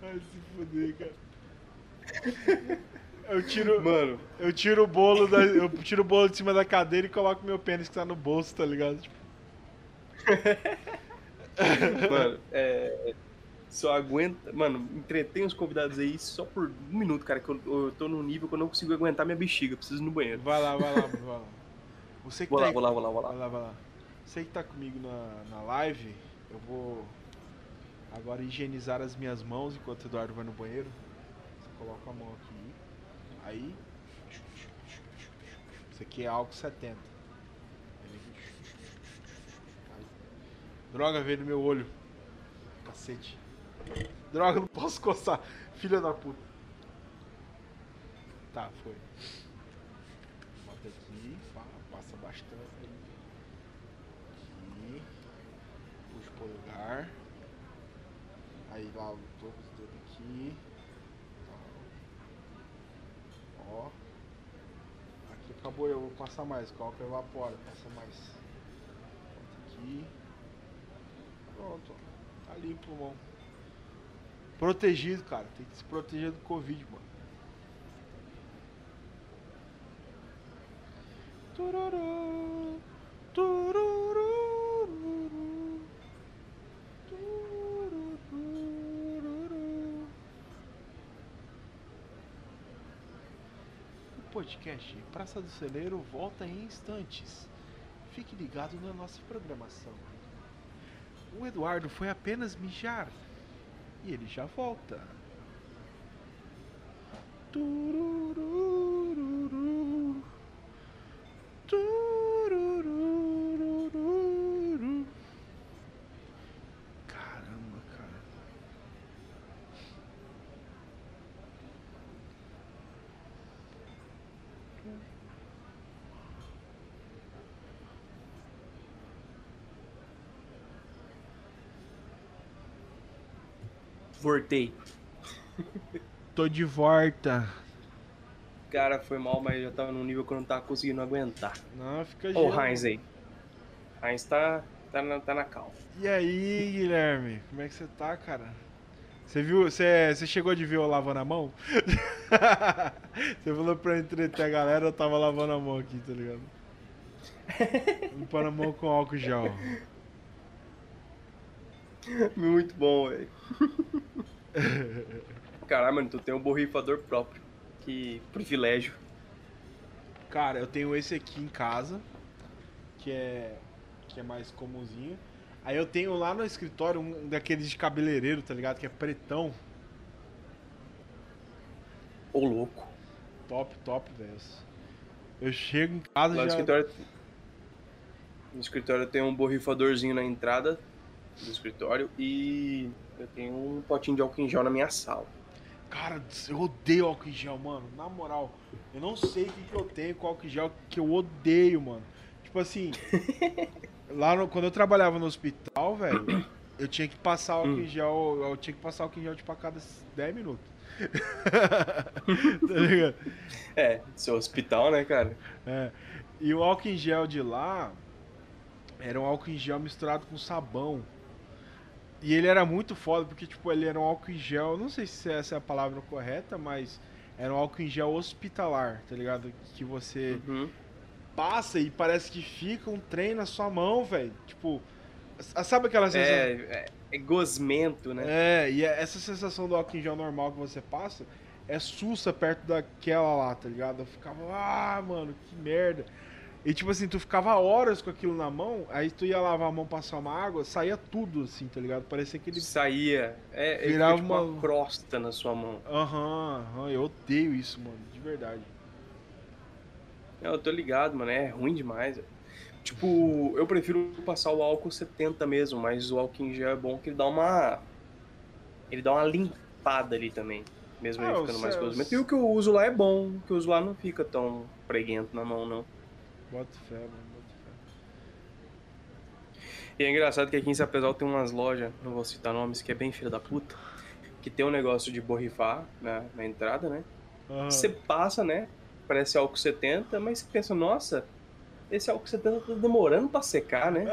Vai se fuder, cara. Eu tiro, Mano, eu tiro o bolo da, eu tiro o bolo de cima da cadeira e coloco meu pênis que tá no bolso, tá ligado? Tipo, mano, é. Só aguenta. Mano, entretém os convidados aí só por um minuto, cara, que eu, eu tô num nível que eu não consigo aguentar minha bexiga, eu preciso ir no banheiro. vai lá, vai lá, vai lá. Você que Vou tá lá, aí- vou lá, vou lá, vou lá. Vai lá, vai lá. Você que tá comigo na, na live, eu vou Agora higienizar as minhas mãos enquanto o Eduardo vai no banheiro. Você coloca a mão aqui. Aí. Isso aqui é álcool 70. Droga, veio no meu olho. Cacete. Droga, não posso coçar. Filha da puta. Tá, foi. Bota aqui, passa bastante. Aqui. Puxa pro lugar. Aí lá o topo dos dedos aqui. Ó. Aqui acabou, eu vou passar mais. Coloca evapora, passa mais. Bota aqui. Pronto. Tá limpo, pulmão. Protegido, cara. Tem que se proteger do Covid, mano. Tururu, tururu, tururu. O podcast Praça do Celeiro volta em instantes. Fique ligado na nossa programação. O Eduardo foi apenas mijar e ele já volta. Tururururu. Tururururu. Caramba, cara. Voltei. Tô de volta. Cara, foi mal, mas já tava num nível que eu não tava conseguindo aguentar. Não, fica Ô, gelo. Heinz aí. Heinz tá, tá, na, tá na cal. E aí, Guilherme? Como é que você tá, cara? Você viu? Você, você chegou de ver eu lavando a mão? você falou pra entreter a galera, eu tava lavando a mão aqui, tá ligado? Limpando a mão com álcool gel. Muito bom, velho. Caralho, mano, tu tem um borrifador próprio. Que privilégio. Cara, eu tenho esse aqui em casa, que é que é mais comumzinho. Aí eu tenho lá no escritório um daqueles de cabeleireiro, tá ligado? Que é pretão. Ô, louco. Top, top, velho. Eu chego em casa Lá no já... escritório. No escritório tem um borrifadorzinho na entrada do escritório e eu tenho um potinho de álcool em gel na minha sala. Cara, eu odeio álcool em gel, mano. Na moral, eu não sei o que, que eu tenho com álcool em gel que eu odeio, mano. Tipo assim, lá no- quando eu trabalhava no hospital, velho, eu tinha que passar álcool em gel, eu tinha que passar álcool em gel tipo a cada 10 minutos. tá ligado? É, seu hospital, né, cara? É. E o álcool em gel de lá era um álcool em gel misturado com sabão. E ele era muito foda, porque tipo, ele era um álcool em gel, não sei se essa é a palavra correta, mas era um álcool em gel hospitalar, tá ligado? Que você Uhum. passa e parece que fica um trem na sua mão, velho. Tipo, sabe aquela sensação? É, é, é gosmento, né? É, e é- essa sensação do álcool em gel normal que você passa é sussa perto daquela lá, tá ligado? Eu ficava, ah, mano, que merda. E tipo assim, tu ficava horas com aquilo na mão, aí tu ia lavar a mão, passar uma água, saía tudo assim, tá ligado? Parecia que ele. Saía. É, ele Virava fica tipo uma... uma- crosta na sua mão. Aham, aham, eu odeio isso, mano, de verdade. Eu tô ligado, mano. É ruim demais. Tipo, eu prefiro passar o álcool 70 mesmo, mas o álcool em gel é bom que ele dá uma. Ele dá uma limpada ali também. Mesmo Ah, ele ficando mais céu-. E o que eu uso lá é bom. O que eu uso lá não fica tão preguento na mão, não. Bota fé, mano, bota fé. E é engraçado que aqui em Sapezal tem umas lojas, não vou citar nomes, que é bem filha da puta, que tem um negócio de borrifar na, na entrada, né? Aham. Você passa, né? Parece álcool 70, mas você pensa, nossa, esse álcool 70 tá demorando pra secar, né?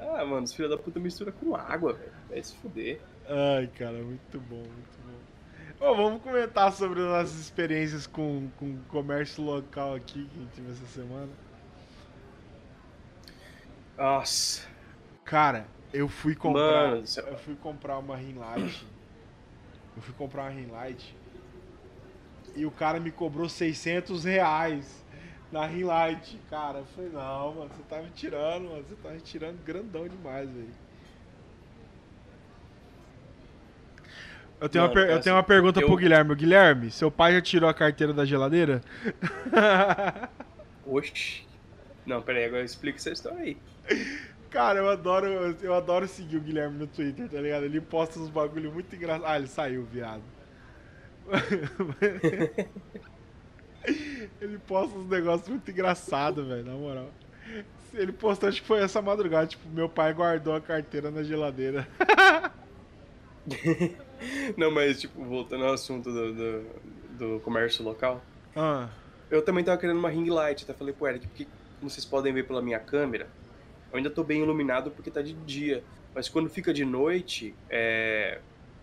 ah, mano, os filhos da puta mistura com água, velho. Vai se fuder. Ai, cara, muito bom, muito bom. Ô, vamos comentar sobre as nossas experiências com, com comércio local aqui que a gente teve essa semana. Nossa, Cara, eu fui comprar. Mano. Eu fui comprar uma ring light. Eu fui comprar uma ring light. E o cara me cobrou 600 reais. Na ring light. Cara, eu falei, não, mano, você tá me tirando, mano. Você tá me tirando grandão demais, velho. Eu tenho, Mano, uma, per- eu tenho uma pergunta eu- pro Guilherme. Guilherme, seu pai já tirou a carteira da geladeira? Oxi. Não, peraí, agora explica essa história aí. Cara, eu adoro, eu adoro seguir o Guilherme no Twitter, tá ligado? Ele posta uns bagulho muito engraçado. Ah, ele saiu, viado. ele posta uns negócios muito engraçados, velho, na moral. Ele postou, acho que foi essa madrugada, tipo, meu pai guardou a carteira na geladeira. Não, mas, tipo, voltando ao assunto do, do, do comércio local. Ah, Eu também tava querendo uma ring light, até falei pro Eric, porque como vocês podem ver pela minha câmera, eu ainda tô bem iluminado porque tá de dia. Mas quando fica de noite, é...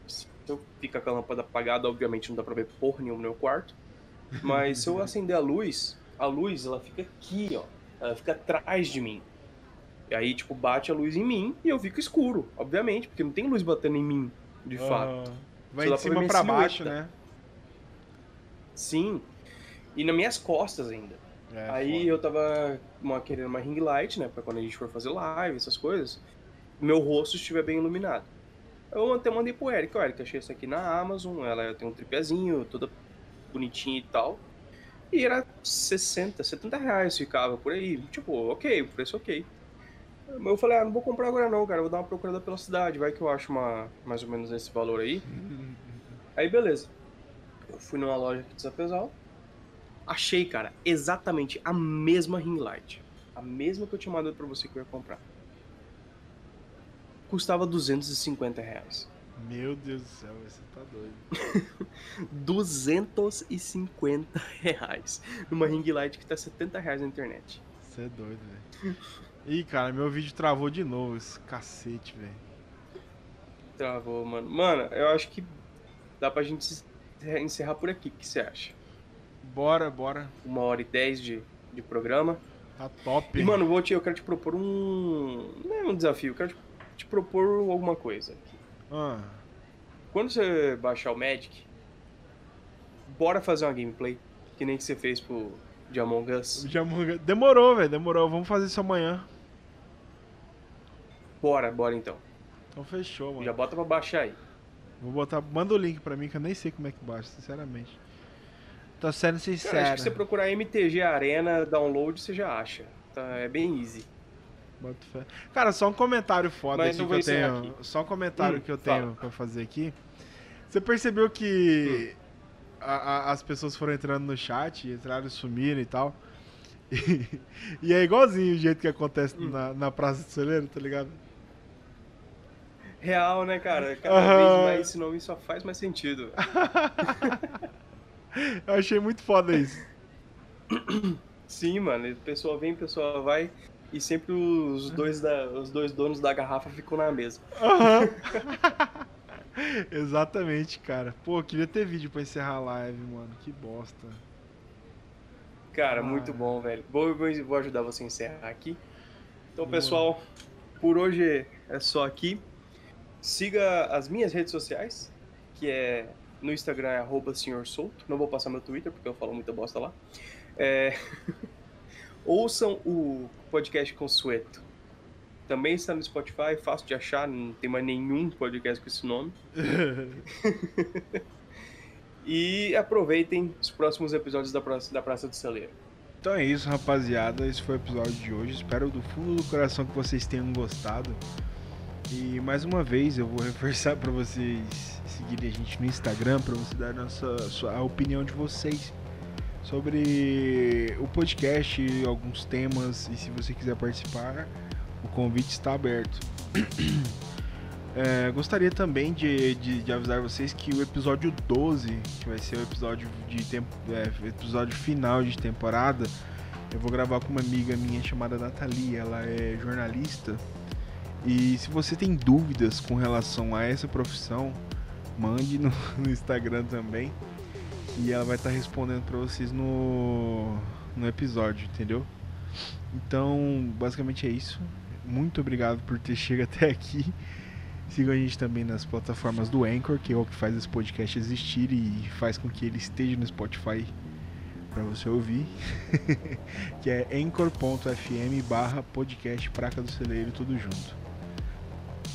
se eu ficar com a lâmpada apagada, obviamente não dá pra ver porra nenhuma no meu quarto. Mas se eu acender a luz, a luz ela fica aqui, ó. Ela fica atrás de mim. E aí, tipo, bate a luz em mim e eu fico escuro, obviamente, porque não tem luz batendo em mim, de fato. ah, vai Só de cima pra baixo, né? Sim. E nas minhas costas ainda. É, Aí foda. eu tava uma, querendo uma ring light, né? Pra quando a gente for fazer live, essas coisas. Meu rosto estiver bem iluminado. Eu até mandei pro Eric, ó, Eric, achei essa aqui na Amazon, ela tem um tripézinho, toda bonitinha e tal. E era 60, 70 reais ficava por aí. Tipo, ok, o preço ok. Mas eu falei, ah, não vou comprar agora não, cara. Vou dar uma procurada pela cidade, vai que eu acho uma mais ou menos esse valor aí. Aí beleza. Eu fui numa loja aqui de Zapesal. Achei, cara, exatamente a mesma ring light. A mesma que eu tinha mandado pra você que eu ia comprar. Custava 250 reais. Meu Deus do céu, você tá doido. 250 reais. Numa ring light que tá 70 reais na internet. Você é doido, velho. Ih, cara, meu vídeo travou de novo, esse cacete, velho. Travou, mano. Mano, eu acho que dá pra gente encerrar por aqui. O que você acha? Bora, bora. Uma hora e dez de, de programa. Tá top. E, mano, vou te, eu quero te propor um. Não é um desafio, eu quero te, te propor alguma coisa. Ah, Quando você baixar o Magic, bora fazer uma gameplay. Que nem que você fez pro de Among Us. já morreu. Demorou, velho, demorou. Vamos fazer isso amanhã. Bora, bora então. Então fechou, mano. Já bota pra baixar aí. Vou botar. Manda o link pra mim que eu nem sei como é que baixa, sinceramente. Tô sendo Cara, sincero. acho que você procurar MTG Arena download, você já acha. Tá, é bem easy. Cara, só um comentário foda Mas aqui que eu tenho. aqui. Só um comentário Hum, que eu fala. tenho pra fazer aqui. Você percebeu que Hum. a- a- as pessoas foram entrando no chat, entraram e sumiram e tal. E, e é igualzinho o jeito que acontece Hum. na, na Praça do Celeiro, tá ligado? Real, né, cara? Cada vez mais esse nome só faz mais sentido. Eu achei muito foda isso. Sim, mano. Pessoa vem, pessoa vai. E sempre os dois, da, os dois donos da garrafa ficam na mesa. Aham. Exatamente, cara. Pô, queria ter vídeo pra encerrar a live, mano. Que bosta. Cara, Ah. muito bom, velho. Vou, vou, vou ajudar você a encerrar aqui. Então, Boa. pessoal, por hoje é só aqui. Siga as minhas redes sociais, que é no Instagram é arroba senhor solto. Não vou passar meu Twitter, porque eu falo muita bosta lá. É, Ouçam o podcast Consueto. Também está no Spotify, fácil de achar, não tem mais nenhum podcast com esse nome. E aproveitem os próximos episódios da Praça, da Praça do Celeiro. Então é isso, rapaziada. Esse foi o episódio de hoje. Espero do fundo do coração que vocês tenham gostado. E mais uma vez eu vou reforçar para vocês seguirem a gente no Instagram para você dar a nossa sua- a opinião de vocês sobre o podcast, alguns temas e se você quiser participar, o convite está aberto. É, gostaria também de, de, de avisar vocês que o episódio 12, que vai ser o episódio de tempo, é, episódio final de temporada, eu vou gravar com uma amiga minha chamada Nathalie, ela é jornalista. E se você tem dúvidas com relação a essa profissão, mande no, no Instagram também. E ela vai estar respondendo para vocês no, no episódio, entendeu? Então, basicamente é isso. Muito obrigado por ter chegado até aqui. Sigam a gente também nas plataformas do Anchor, que é o que faz esse podcast existir e faz com que ele esteja no Spotify para você ouvir, que é anchor.fm barra podcast Praca do Celeiro, tudo junto.